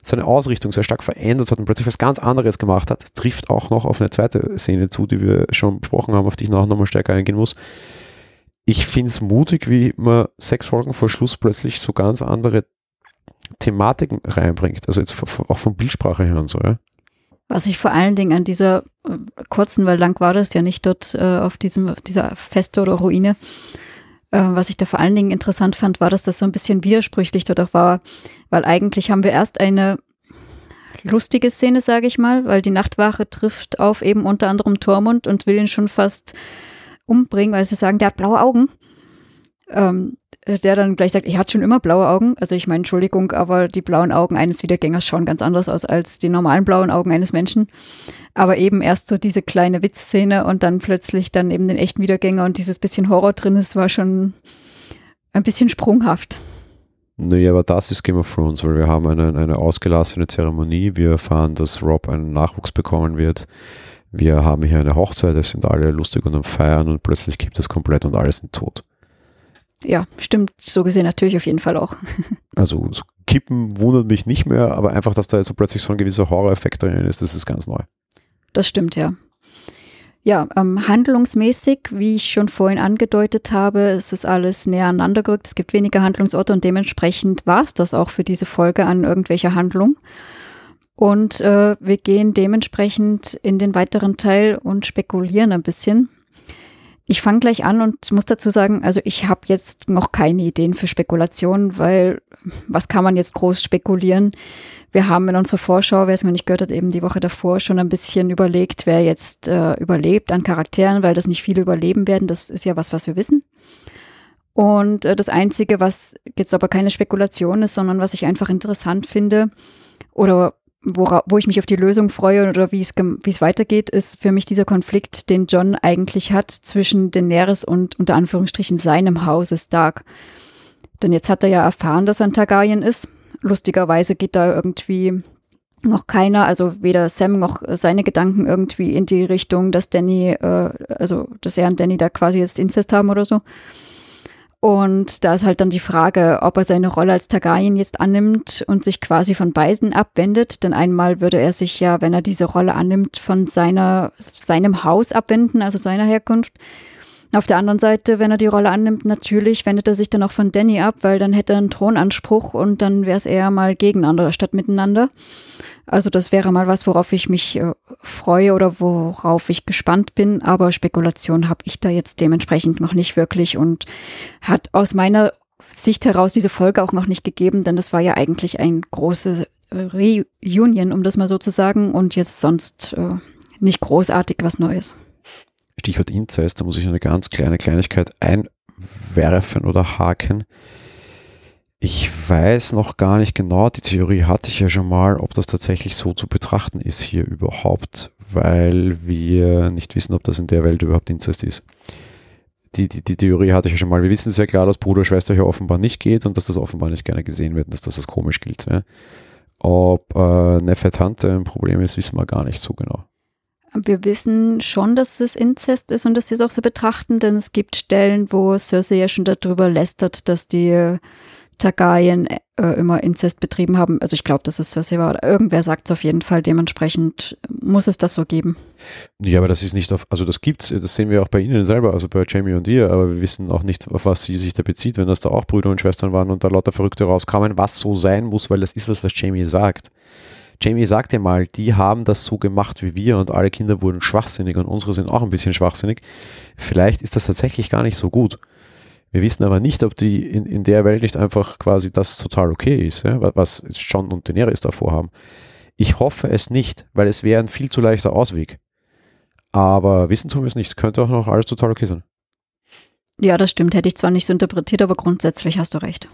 seine Ausrichtung sehr stark verändert hat und plötzlich was ganz anderes gemacht hat, trifft auch noch auf eine zweite Szene zu, die wir schon besprochen haben, auf die ich nachher nochmal stärker eingehen muss. Ich finde es mutig, wie man sechs Folgen vor Schluss plötzlich so ganz andere Thematiken reinbringt. Also jetzt auch von Bildsprache her und so, ja. Was ich vor allen Dingen an dieser äh, kurzen, weil lang war das ja nicht dort äh, auf diesem, dieser Feste oder Ruine, was ich da vor allen Dingen interessant fand, war, dass das so ein bisschen widersprüchlich dort auch war, weil eigentlich haben wir erst eine lustige Szene, sage ich mal, weil die Nachtwache trifft auf eben unter anderem Tormund und will ihn schon fast umbringen, weil sie sagen, der hat blaue Augen. Ähm, der dann gleich sagt, ich hatte schon immer blaue Augen. Also ich meine, Entschuldigung, aber die blauen Augen eines Wiedergängers schauen ganz anders aus als die normalen blauen Augen eines Menschen. Aber eben erst so diese kleine Witzszene und dann plötzlich dann eben den echten Wiedergänger und dieses bisschen Horror drin ist, war schon ein bisschen sprunghaft. Naja, aber das ist Game of Thrones, weil wir haben eine, eine ausgelassene Zeremonie. Wir erfahren, dass Rob einen Nachwuchs bekommen wird. Wir haben hier eine Hochzeit, es sind alle lustig und am Feiern und plötzlich kippt es komplett und alle sind tot ja, stimmt so gesehen natürlich auf jeden Fall auch. Also so Kippen wundert mich nicht mehr, aber einfach, dass da so plötzlich so ein gewisser Horror-Effekt drin ist, das ist ganz neu. Das stimmt, ja. Ja, ähm, handlungsmäßig, wie ich schon vorhin angedeutet habe, ist es alles näher aneinander gerückt. Es gibt weniger Handlungsorte und dementsprechend war es das auch für diese Folge an irgendwelcher Handlung. Und äh, wir gehen dementsprechend in den weiteren Teil und spekulieren ein bisschen. Ich fange gleich an und muss dazu sagen, also ich habe jetzt noch keine Ideen für Spekulationen, weil was kann man jetzt groß spekulieren? Wir haben in unserer Vorschau, wer es noch nicht gehört hat, eben die Woche davor schon ein bisschen überlegt, wer jetzt äh, überlebt an Charakteren, weil das nicht viele überleben werden. Das ist ja was, was wir wissen. Und äh, das Einzige, was jetzt aber keine Spekulation ist, sondern was ich einfach interessant finde oder wora, wo ich mich auf die Lösung freue oder wie es, wie es weitergeht, ist für mich dieser Konflikt, den John eigentlich hat zwischen Daenerys und unter Anführungsstrichen seinem Hause Stark. Denn jetzt hat er ja erfahren, dass er ein Targaryen ist. Lustigerweise geht da irgendwie noch keiner, also weder Sam noch seine Gedanken irgendwie in die Richtung, dass Danny, äh, also dass er und Danny da quasi jetzt Inzest haben oder so. Und da ist halt dann die Frage, ob er seine Rolle als Targaryen jetzt annimmt und sich quasi von beiden abwendet. Denn einmal würde er sich ja, wenn er diese Rolle annimmt, von seiner, seinem Haus abwenden, also seiner Herkunft. Auf der anderen Seite, wenn er die Rolle annimmt, natürlich wendet er sich dann auch von Danny ab, weil dann hätte er einen Thronanspruch und dann wäre es eher mal gegeneinander statt miteinander. Also das wäre mal was, worauf ich mich äh, freue oder worauf ich gespannt bin. Aber Spekulation habe ich da jetzt dementsprechend noch nicht wirklich und hat aus meiner Sicht heraus diese Folge auch noch nicht gegeben, denn das war ja eigentlich ein große äh, Reunion, um das mal so zu sagen, und jetzt sonst äh, nicht großartig was Neues. Stichwort Inzest, da muss ich eine ganz kleine Kleinigkeit einwerfen oder haken. Ich weiß noch gar nicht genau, die Theorie hatte ich ja schon mal, ob das tatsächlich so zu betrachten ist hier überhaupt, weil wir nicht wissen, ob das in der Welt überhaupt Inzest ist. Die, die, die Theorie hatte ich ja schon mal. Wir wissen sehr klar, dass Bruder, Schwester hier offenbar nicht geht und dass das offenbar nicht gerne gesehen wird und dass das komisch gilt. Ja. Ob äh, Neffe Tante ein Problem ist, wissen wir gar nicht so genau. Wir wissen schon, dass es Inzest ist und dass sie es auch so betrachten, denn es gibt Stellen, wo Cersei ja schon darüber lästert, dass die Targaryen äh, immer Inzest betrieben haben. Also ich glaube, dass es Cersei war oder irgendwer sagt es auf jeden Fall. Dementsprechend muss es das so geben. Ja, aber das ist nicht auf, also das gibt's, das sehen wir auch bei Ihnen selber, also bei Jamie und dir, aber wir wissen auch nicht, auf was sie sich da bezieht, wenn das da auch Brüder und Schwestern waren und da lauter Verrückte rauskamen, was so sein muss, weil das ist was, was Jamie sagt. Jamie sagt ja mal, die haben das so gemacht wie wir und alle Kinder wurden schwachsinnig und unsere sind auch ein bisschen schwachsinnig. Vielleicht ist das tatsächlich gar nicht so gut Wir wissen aber nicht, ob die in, in der Welt nicht einfach quasi das total okay ist, ja, was John und Daenerys da vorhaben. Ich hoffe es nicht, weil es wäre ein viel zu leichter Ausweg. Aber wissen tun wir es nicht. Könnte auch noch alles total okay sein. Ja, das stimmt. Hätte ich zwar nicht so interpretiert, aber grundsätzlich hast du recht.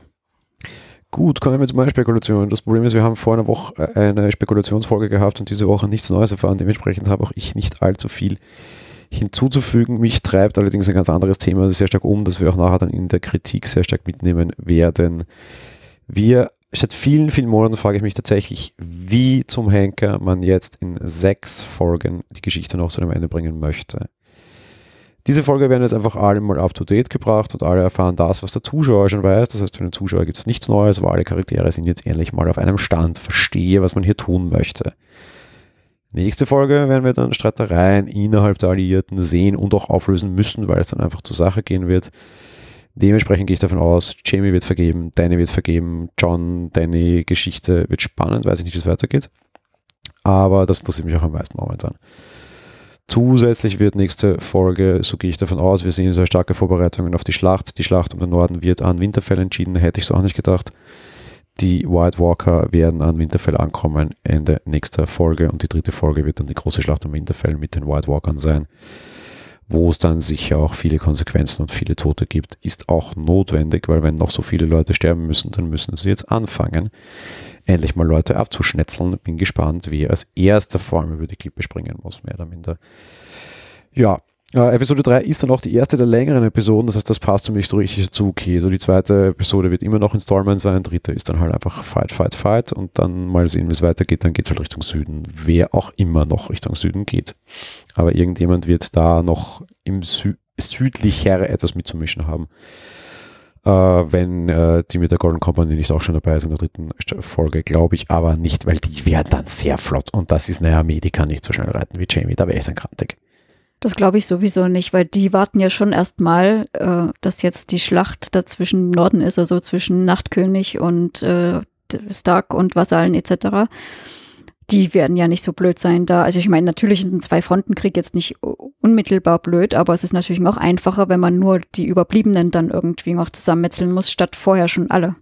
Gut, kommen wir zu meiner Spekulation. Das Problem ist, wir haben vor einer Woche äh, eine Spekulationsfolge gehabt und diese Woche nichts Neues erfahren. Dementsprechend habe auch ich nicht allzu viel hinzuzufügen. Mich treibt allerdings ein ganz anderes Thema sehr stark um, das wir auch nachher dann in der Kritik sehr stark mitnehmen werden. Wir, seit vielen, vielen Monaten frage ich mich tatsächlich, wie zum Henker man jetzt in sechs Folgen die Geschichte noch zu einem Ende bringen möchte. Diese Folge werden jetzt einfach alle mal up to date gebracht und alle erfahren das, was der Zuschauer schon weiß. Das heißt, für den Zuschauer gibt es nichts Neues, aber alle Charaktere sind jetzt endlich mal auf einem Stand, verstehe, was man hier tun möchte. Nächste Folge werden wir dann Streitereien innerhalb der Alliierten sehen und auch auflösen müssen, weil es dann einfach zur Sache gehen wird. Dementsprechend gehe ich davon aus, Jamie wird vergeben, Danny wird vergeben, John, Danny, Geschichte wird spannend, weiß ich nicht, wie es weitergeht. Aber das interessiert mich auch am meisten momentan. Zusätzlich wird nächste Folge, so gehe ich davon aus, wir sehen sehr starke Vorbereitungen auf die Schlacht. Die Schlacht um den Norden wird an Winterfell entschieden, hätte ich so auch nicht gedacht. Die White Walker werden an Winterfell ankommen, Ende nächster Folge. Und die dritte Folge wird dann die große Schlacht um Winterfell mit den White Walkern sein, wo es dann sicher auch viele Konsequenzen und viele Tote gibt. Ist auch notwendig, weil wenn noch so viele Leute sterben müssen, dann müssen sie jetzt anfangen, endlich mal Leute abzuschnetzeln. Bin gespannt, wie als erster allem über die Klippe springen muss, mehr oder minder. Ja, äh, Episode 3 ist dann auch die erste der längeren Episoden, das heißt, das passt für mich so richtig dazu. Okay, so die zweite Episode wird immer noch Installment sein, dritte ist dann halt einfach Fight, Fight, Fight und dann mal sehen, wie es weitergeht, dann geht es halt Richtung Süden, wer auch immer noch Richtung Süden geht. Aber irgendjemand wird da noch im Sü südlichere etwas mitzumischen haben. Äh, wenn äh, die mit der Golden Company nicht auch schon dabei ist in der dritten Folge, glaube ich aber nicht, weil die werden dann sehr flott und das ist eine Armee, die kann nicht so schnell reiten wie Jamie, da wäre ich dann krantig. Das glaube ich sowieso nicht, weil die warten ja schon erstmal, äh, dass jetzt die Schlacht dazwischen Norden ist, also zwischen Nachtkönig und äh, Stark und Vasallen etc. Die werden ja nicht so blöd sein da. Also ich meine, natürlich ist ein Zwei-Fronten-Krieg jetzt nicht unmittelbar blöd, aber es ist natürlich noch einfacher, wenn man nur die Überbliebenen dann irgendwie noch zusammenmetzeln muss, statt vorher schon alle.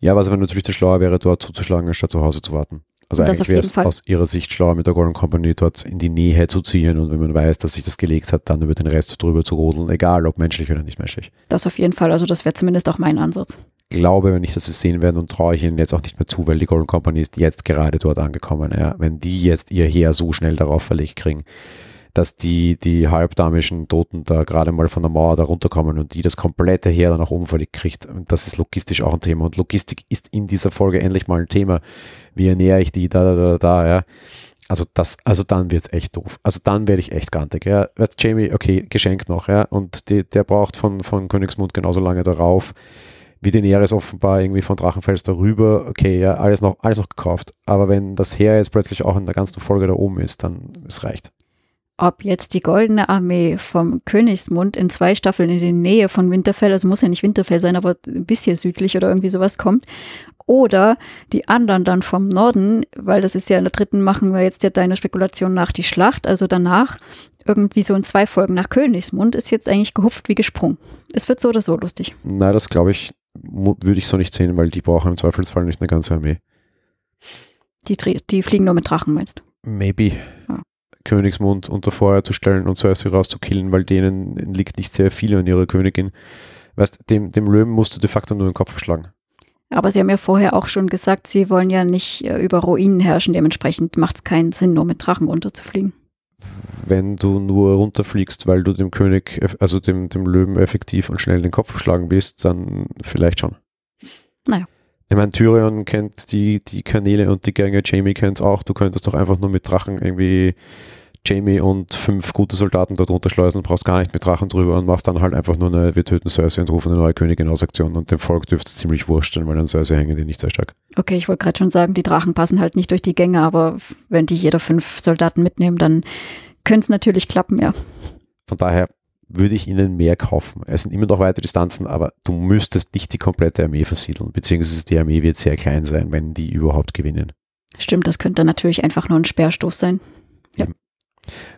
Ja, was aber natürlich der schlauer wäre, dort zuzuschlagen, anstatt zu Hause zu warten. Also eigentlich wäre es aus ihrer Sicht schlauer, mit der Golden Company dort in die Nähe zu ziehen und wenn man weiß, dass sich das gelegt hat, dann über den Rest drüber zu rodeln, egal ob menschlich oder nicht menschlich. Das auf jeden Fall, also das wäre zumindest auch mein Ansatz. Glaube, wenn ich das sehen werde und traue ich ihnen jetzt auch nicht mehr zu, weil die Golden Company ist jetzt gerade dort angekommen. Ja. Wenn die jetzt ihr Heer so schnell darauf verlegt kriegen, dass die, die halbdamischen Toten da gerade mal von der Mauer da runterkommen und die das komplette Heer dann auch umverlegt kriegt. Und das ist logistisch auch ein Thema. Und Logistik ist in dieser Folge endlich mal ein Thema. Wie ernähre ich die, da, da, da, da, ja. Also das, also dann wird es echt doof. Also dann werde ich echt gantig. Ja. Weißt, Jamie, okay, geschenkt noch, ja. Und die, der braucht von, von Königsmund genauso lange darauf, wie Daenerys offenbar irgendwie von Drachenfels darüber. Okay, ja, alles noch, alles noch gekauft. Aber wenn das Heer jetzt plötzlich auch in der ganzen Folge da oben ist, dann es reicht ob jetzt die Goldene Armee vom Königsmund in zwei Staffeln in die Nähe von Winterfell, also muss ja nicht Winterfell sein, aber ein bisschen südlich oder irgendwie sowas kommt, oder die anderen dann vom Norden, weil das ist ja in der dritten, machen wir jetzt ja deine Spekulation nach die Schlacht, also danach irgendwie so in zwei Folgen nach Königsmund, ist jetzt eigentlich gehupft wie gesprungen. Es wird so oder so lustig. Nein, das glaube ich, würde ich so nicht sehen, weil die brauchen im Zweifelsfall nicht eine ganze Armee. Die, die fliegen nur mit Drachen, meinst du? Maybe. Ja. Königsmund unter Feuer zu stellen und Cersei rauszukillen, weil denen liegt nicht sehr viel an ihrer Königin. Weißt, dem, dem Löwen musst du de facto nur den Kopf schlagen. Aber Sie haben ja vorher auch schon gesagt, Sie wollen ja nicht äh, über Ruinen herrschen. Dementsprechend macht es keinen Sinn, nur mit Drachen runterzufliegen. Wenn du nur runterfliegst, weil du dem König, also dem, dem Löwen effektiv und schnell den Kopf schlagen willst, dann vielleicht schon. Naja. Ich meine, Tyrion kennt die, die Kanäle und die Gänge, Jamie kennt es auch. Du könntest doch einfach nur mit Drachen irgendwie Jamie und fünf gute Soldaten dort runterschleusen brauchst gar nicht mit Drachen drüber und machst dann halt einfach nur eine Wir töten Cersei und rufen eine neue Königin aus Aktion und dem Volk dürfte es ziemlich wursteln, weil an Cersei hängen die nicht sehr stark. Okay, ich wollte gerade schon sagen, die Drachen passen halt nicht durch die Gänge, aber wenn die jeder fünf Soldaten mitnehmen, dann könnte es natürlich klappen, ja. Von daher würde ich ihnen mehr kaufen. Es sind immer noch weite Distanzen, aber du müsstest nicht die komplette Armee versiedeln, beziehungsweise die Armee wird sehr klein sein, wenn die überhaupt gewinnen. Stimmt, das könnte natürlich einfach nur ein Sperrstoß sein. Ja.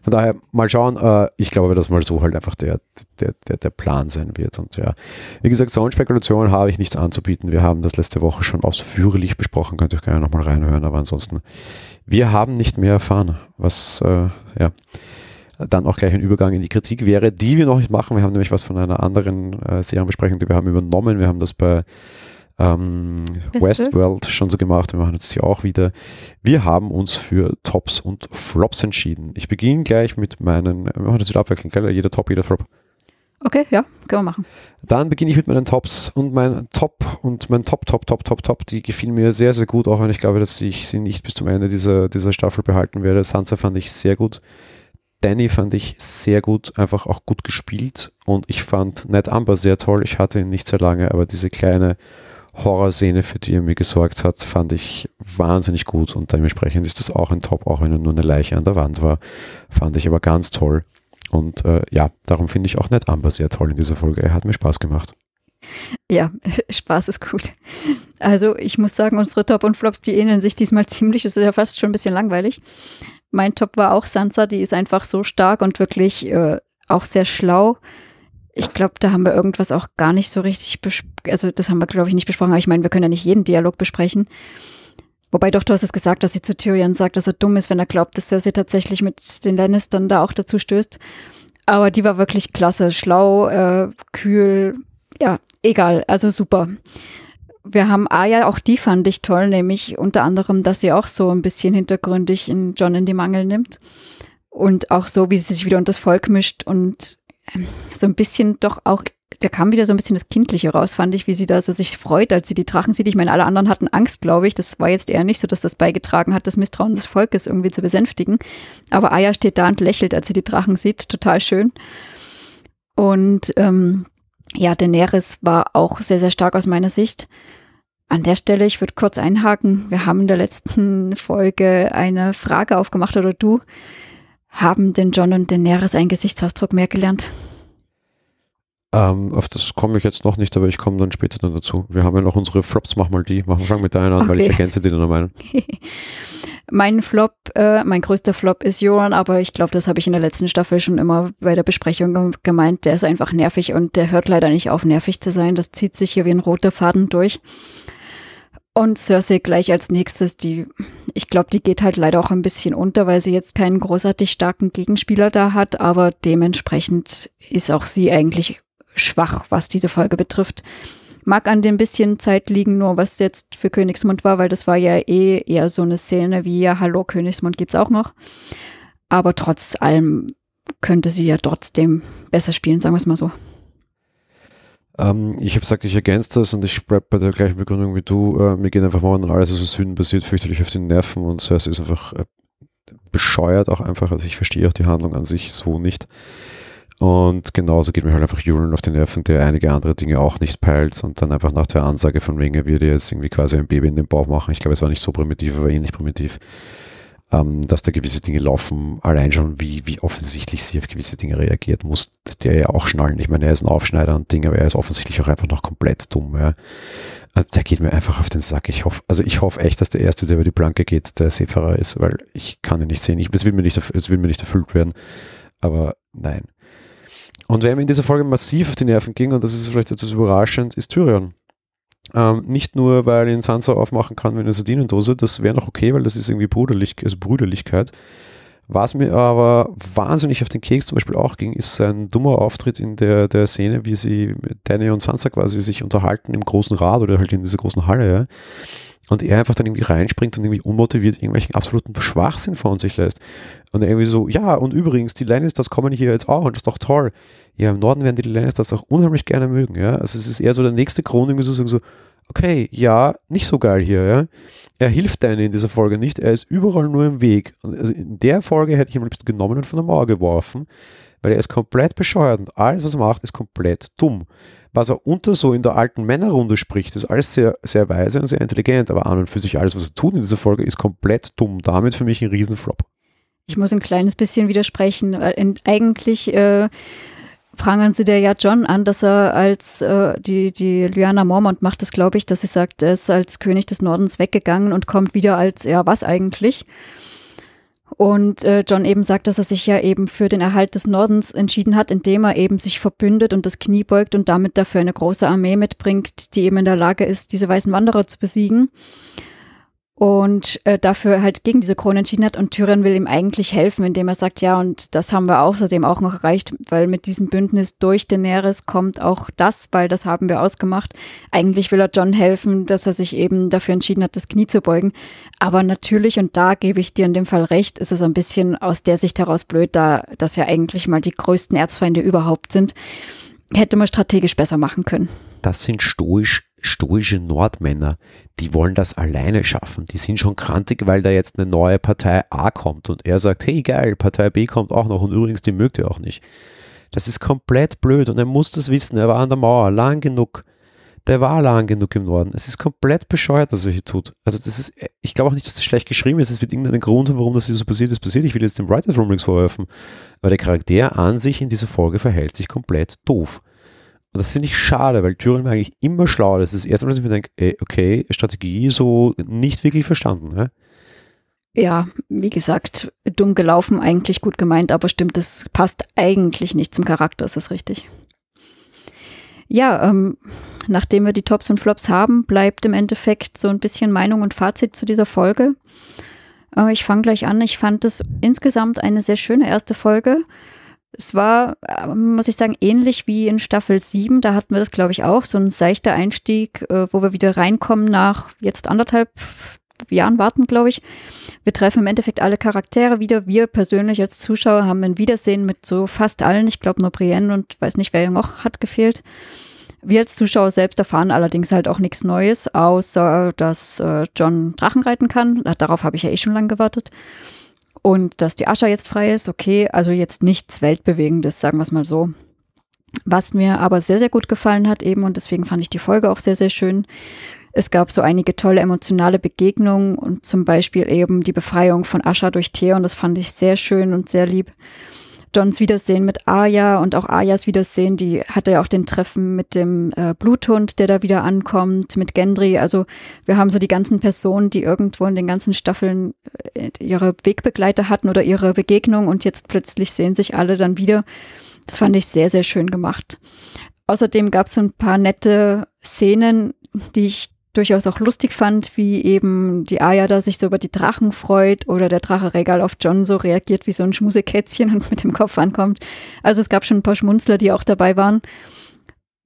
Von daher mal schauen. Äh, ich glaube, dass mal so halt einfach der, der, der, der Plan sein wird. Und ja, wie gesagt, Soundspekulationen habe ich nichts anzubieten. Wir haben das letzte Woche schon ausführlich besprochen. Könnt ihr gerne nochmal reinhören. Aber ansonsten, wir haben nicht mehr erfahren, was, äh, ja, dann auch gleich ein Übergang in die Kritik wäre, die wir noch nicht machen. Wir haben nämlich was von einer anderen äh, Serienbesprechung, die wir haben übernommen. Wir haben das bei ähm, Westworld schon so gemacht. Wir machen das hier auch wieder. Wir haben uns für Tops und Flops entschieden. Ich beginne gleich mit meinen, wir machen das wieder abwechselnd, gell? jeder Top, jeder Flop. Okay, ja, können wir machen. Dann beginne ich mit meinen Tops und mein Top und mein Top, Top, Top, Top, Top, die gefielen mir sehr, sehr gut, auch wenn ich glaube, dass ich sie nicht bis zum Ende dieser, dieser Staffel behalten werde. Sansa fand ich sehr gut. Danny fand ich sehr gut, einfach auch gut gespielt und ich fand Ned Amber sehr toll. Ich hatte ihn nicht sehr lange, aber diese kleine Horrorszene, für die er mir gesorgt hat, fand ich wahnsinnig gut und dementsprechend ist das auch ein Top, auch wenn er nur eine Leiche an der Wand war. Fand ich aber ganz toll. Und äh, ja, darum finde ich auch Ned Amber sehr toll in dieser Folge. Er hat mir Spaß gemacht. Ja, Spaß ist gut. Also ich muss sagen, unsere Top und Flops, die ähneln sich diesmal ziemlich. Es ist ja fast schon ein bisschen langweilig. Mein Top war auch Sansa, die ist einfach so stark und wirklich äh, auch sehr schlau. Ich glaube, da haben wir irgendwas auch gar nicht so richtig besprochen. Also, das haben wir, glaube ich, nicht besprochen. Aber ich meine, wir können ja nicht jeden Dialog besprechen. Wobei doch, du hast es gesagt, dass sie zu Tyrion sagt, dass er dumm ist, wenn er glaubt, dass Cersei tatsächlich mit den Lannistern da auch dazu stößt. Aber die war wirklich klasse, schlau, äh, kühl, ja, egal, also super wir haben Aya, auch die fand ich toll, nämlich unter anderem, dass sie auch so ein bisschen hintergründig in John in die Mangel nimmt. Und auch so, wie sie sich wieder unter das Volk mischt und so ein bisschen doch auch, da kam wieder so ein bisschen das Kindliche raus, fand ich, wie sie da so sich freut, als sie die Drachen sieht. Ich meine, alle anderen hatten Angst, glaube ich. Das war jetzt eher nicht so, dass das beigetragen hat, das Misstrauen des Volkes irgendwie zu besänftigen. Aber Aya steht da und lächelt, als sie die Drachen sieht. Total schön. Und ähm, ja, Daenerys war auch sehr, sehr stark aus meiner Sicht. An der Stelle, ich würde kurz einhaken. Wir haben in der letzten Folge eine Frage aufgemacht, oder du. Haben denn John und Daenerys einen Gesichtsausdruck mehr gelernt? Ähm, auf das komme ich jetzt noch nicht, aber ich komme dann später dann dazu. Wir haben ja noch unsere Flops, mach mal die. Machen wir fangen mit deiner an, okay. weil ich ergänze die dann noch meinen. mein Flop, äh, mein größter Flop ist Joran, aber ich glaube, das habe ich in der letzten Staffel schon immer bei der Besprechung gemeint. Der ist einfach nervig und der hört leider nicht auf, nervig zu sein. Das zieht sich hier wie ein roter Faden durch. Und Cersei gleich als nächstes, die, ich glaube, die geht halt leider auch ein bisschen unter, weil sie jetzt keinen großartig starken Gegenspieler da hat, aber dementsprechend ist auch sie eigentlich schwach, was diese Folge betrifft. Mag an dem bisschen Zeit liegen, nur was jetzt für Königsmund war, weil das war ja eh eher so eine Szene wie ja, Hallo, Königsmund gibt's auch noch. Aber trotz allem könnte sie ja trotzdem besser spielen, sagen wir es mal so. Ähm, ich habe gesagt, ich ergänze das und ich bleibe bei der gleichen Begründung wie du. Äh, mir geht einfach momentan alles, was aus Süden passiert, fürchterlich auf die Nerven und es ist einfach äh, bescheuert auch einfach. Also ich verstehe auch die Handlung an sich so nicht. Und genauso geht mir halt einfach Julian auf die Nerven, der einige andere Dinge auch nicht peilt und dann einfach nach der Ansage von wegen, er würde jetzt irgendwie quasi ein Baby in den Bauch machen. Ich glaube, es war nicht so primitiv, aber ähnlich primitiv ähm, dass da gewisse Dinge laufen, allein schon wie, wie offensichtlich sie auf gewisse Dinge reagiert, muss der ja auch schnallen. Ich meine, er ist ein Aufschneider und Ding, aber er ist offensichtlich auch einfach noch komplett dumm. Ja. Also der geht mir einfach auf den Sack. Ich hoffe, also ich hoffe echt, dass der Erste, der über die Planke geht, der Seefahrer ist, weil ich kann ihn nicht sehen. Ich, es, will mir nicht, es will mir nicht erfüllt werden. Aber nein. Und wer mir in dieser Folge massiv auf die Nerven ging, und das ist vielleicht etwas überraschend, ist Tyrion. Ähm, nicht nur, weil ihn Sansa aufmachen kann wie eine Sardinendose, das wäre noch okay, weil das ist irgendwie Bruderlich, also Brüderlichkeit. Was mir aber wahnsinnig auf den Keks zum Beispiel auch ging, ist sein dummer Auftritt in der, der Szene, wie sie mit Danny und Sansa quasi sich unterhalten im großen Rad oder halt in dieser großen Halle. Ja und er einfach dann irgendwie reinspringt und irgendwie unmotiviert irgendwelchen absoluten Schwachsinn von sich lässt. Und irgendwie so, ja, und übrigens, die Lannisters kommen hier jetzt auch und das ist doch toll. Ja, im Norden werden die Lannisters auch unheimlich gerne mögen, ja. Also es ist eher so der nächste Kron, irgendwie so, so, okay, ja, nicht so geil hier, ja. Er hilft deinen in dieser Folge nicht, er ist überall nur im Weg. Also in der Folge hätte ich ihn am liebsten genommen und von der Mauer geworfen, weil er ist komplett bescheuert und alles, was er macht, ist komplett dumm was er unter so in der alten Männerrunde spricht, ist alles sehr, sehr weise und sehr intelligent, aber an und für sich alles, was er tut in dieser Folge, ist komplett dumm. Damit für mich ein Riesenflop. Ich muss ein kleines bisschen widersprechen. Eigentlich äh, prangern sie der ja John an, dass er als äh, die, die Lyanna Mormont macht das, glaube ich, dass sie sagt, er ist als König des Nordens weggegangen und kommt wieder als, ja, was eigentlich? Und äh, John eben sagt, dass er sich ja eben für den Erhalt des Nordens entschieden hat, indem er eben sich verbündet und das Knie beugt und damit dafür eine große Armee mitbringt, die eben in der Lage ist, diese weißen Wanderer zu besiegen und äh, dafür halt gegen diese Krone entschieden hat. Und Tyrion will ihm eigentlich helfen, indem er sagt, ja, und das haben wir außerdem auch noch erreicht, weil mit diesem Bündnis durch Daenerys kommt auch das, weil das haben wir ausgemacht. Eigentlich will er John helfen, dass er sich eben dafür entschieden hat, das Knie zu beugen. Aber natürlich, und da gebe ich dir in dem Fall recht, ist es ein bisschen aus der Sicht heraus blöd, da das ja eigentlich mal die größten Erzfeinde überhaupt sind. Hätte man strategisch besser machen können. Das sind stoisch stoische Nordmänner, die wollen das alleine schaffen. Die sind schon krantig, weil da jetzt eine neue Partei A kommt und er sagt, hey geil, Partei B kommt auch noch und übrigens, die mögt ihr auch nicht. Das ist komplett blöd und er muss das wissen. Er war an der Mauer lang genug. Der war lang genug im Norden. Es ist komplett bescheuert, was er hier tut. Also das ist, ich glaube auch nicht, dass das schlecht geschrieben ist. Es wird irgendeinen Grund haben, warum das hier so passiert ist, passiert. Ich will jetzt dem Writers Room nichts vorwerfen. Aber der Charakter an sich in dieser Folge verhält sich komplett doof. Und das finde ich schade, weil Thüringen war eigentlich immer schlau. Das ist das erste Mal, dass ich mir denke, ey, okay, Strategie so nicht wirklich verstanden. Ne? Ja, wie gesagt, dumm gelaufen, eigentlich gut gemeint, aber stimmt, das passt eigentlich nicht zum Charakter, ist das richtig. Ja, ähm, nachdem wir die Tops und Flops haben, bleibt im Endeffekt so ein bisschen Meinung und Fazit zu dieser Folge. Äh, ich fange gleich an. Ich fand es insgesamt eine sehr schöne erste Folge. Es war, äh, muss ich sagen, ähnlich wie in Staffel 7. Da hatten wir das, glaube ich, auch. So ein seichter Einstieg, äh, wo wir wieder reinkommen nach jetzt anderthalb Jahren warten, glaube ich. Wir treffen im Endeffekt alle Charaktere wieder. Wir persönlich als Zuschauer haben ein Wiedersehen mit so fast allen. Ich glaube nur Brienne und weiß nicht, wer noch hat gefehlt. Wir als Zuschauer selbst erfahren allerdings halt auch nichts Neues, außer dass äh, John Drachen reiten kann. Darauf habe ich ja eh schon lange gewartet. Und dass die Ascha jetzt frei ist, okay, also jetzt nichts Weltbewegendes, sagen wir es mal so. Was mir aber sehr, sehr gut gefallen hat eben, und deswegen fand ich die Folge auch sehr, sehr schön, es gab so einige tolle emotionale Begegnungen und zum Beispiel eben die Befreiung von Ascha durch Theon, das fand ich sehr schön und sehr lieb. Johns Wiedersehen mit Arya und auch Aryas Wiedersehen, die hatte ja auch den Treffen mit dem äh, Bluthund, der da wieder ankommt, mit Gendry. Also wir haben so die ganzen Personen, die irgendwo in den ganzen Staffeln äh, ihre Wegbegleiter hatten oder ihre Begegnung und jetzt plötzlich sehen sich alle dann wieder. Das fand ich sehr, sehr schön gemacht. Außerdem gab es ein paar nette Szenen, die ich durchaus auch lustig fand, wie eben die Aya da sich so über die Drachen freut oder der Drache Regal auf John so reagiert wie so ein Schmusekätzchen und mit dem Kopf ankommt. Also es gab schon ein paar Schmunzler, die auch dabei waren.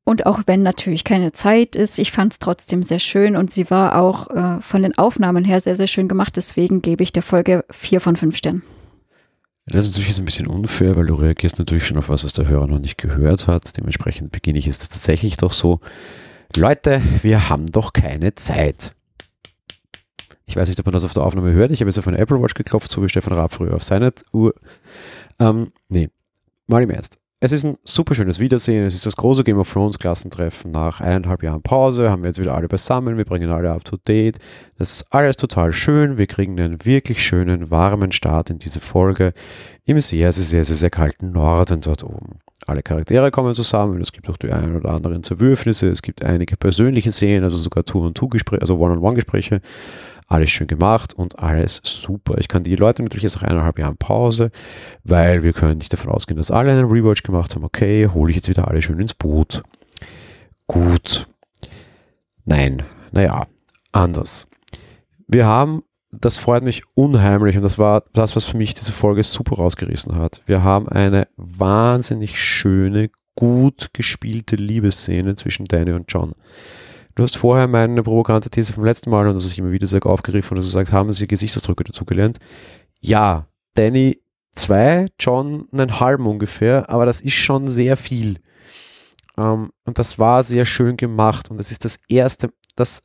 Und auch wenn natürlich keine Zeit ist, ich fand es trotzdem sehr schön und sie war auch äh, von den Aufnahmen her sehr, sehr schön gemacht. Deswegen gebe ich der Folge vier von fünf Sternen. Das ist natürlich ein bisschen unfair, weil du reagierst natürlich schon auf was, was der Hörer noch nicht gehört hat. Dementsprechend beginne ich es tatsächlich doch so. Leute, wir haben doch keine Zeit. Ich weiß nicht, ob man das auf der Aufnahme hört. Ich habe jetzt auf eine Apple Watch geklopft, so wie Stefan Raab früher auf seine Uhr. Ähm, nee, mal im Ernst. Es ist ein super schönes Wiedersehen. Es ist das große Game of Thrones Klassentreffen. Nach eineinhalb Jahren Pause haben wir jetzt wieder alle beisammen. Wir bringen alle up to date. Das ist alles total schön. Wir kriegen einen wirklich schönen, warmen Start in diese Folge im sehr, sehr, sehr, sehr, sehr kalten Norden dort oben. Alle Charaktere kommen zusammen. Es gibt auch die einen oder anderen Zerwürfnisse. Es gibt einige persönliche Szenen, also sogar Two-on-Two-Gespräche, also One-on-One-Gespräche. Alles schön gemacht und alles super. Ich kann die Leute natürlich jetzt nach eineinhalb Jahren Pause, weil wir können nicht davon ausgehen, dass alle einen Rewatch gemacht haben. Okay, hole ich jetzt wieder alle schön ins Boot. Gut. Nein, naja, anders. Wir haben, das freut mich unheimlich und das war das, was für mich diese Folge super rausgerissen hat. Wir haben eine wahnsinnig schöne, gut gespielte Liebesszene zwischen Danny und John. Du hast vorher meine provokante These vom letzten Mal, und das ich immer wieder sage, aufgegriffen und du sagst, haben sie Gesichtsausdrücke dazugelernt? Ja, Danny zwei, John einen halben ungefähr, aber das ist schon sehr viel. Ähm, und das war sehr schön gemacht und das ist das erste, das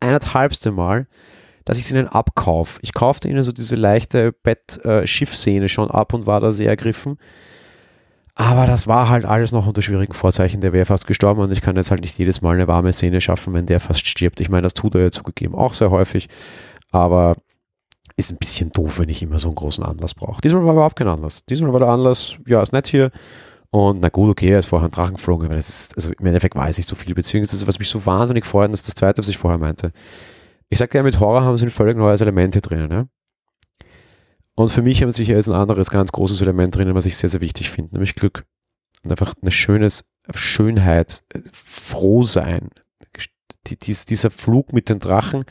eineinhalbste Mal, dass ich es ihnen abkaufe. Ich kaufte ihnen so diese leichte Bett-Schiff-Szene äh, schon ab und war da sehr ergriffen. Aber das war halt alles noch unter schwierigen Vorzeichen. Der wäre fast gestorben und ich kann jetzt halt nicht jedes Mal eine warme Szene schaffen, wenn der fast stirbt. Ich meine, das tut er ja zugegeben auch sehr häufig. Aber ist ein bisschen doof, wenn ich immer so einen großen Anlass brauche. Diesmal war überhaupt kein Anlass. Diesmal war der Anlass, ja, ist nett hier. Und na gut, okay, er ist vorher ein Drachen geflogen, aber das ist, also im Endeffekt weiß ich so viel, beziehungsweise was mich so wahnsinnig freut, ist das zweite, was ich vorher meinte. Ich sagte ja, mit Horror haben sie ein völlig neues Element hier drin, ne? Und für mich haben sich jetzt ein anderes ganz großes Element drin, was ich sehr, sehr wichtig finde, nämlich Glück. Und einfach eine schönes Schönheit, froh sein. Die, dies, dieser Flug mit den Drachen.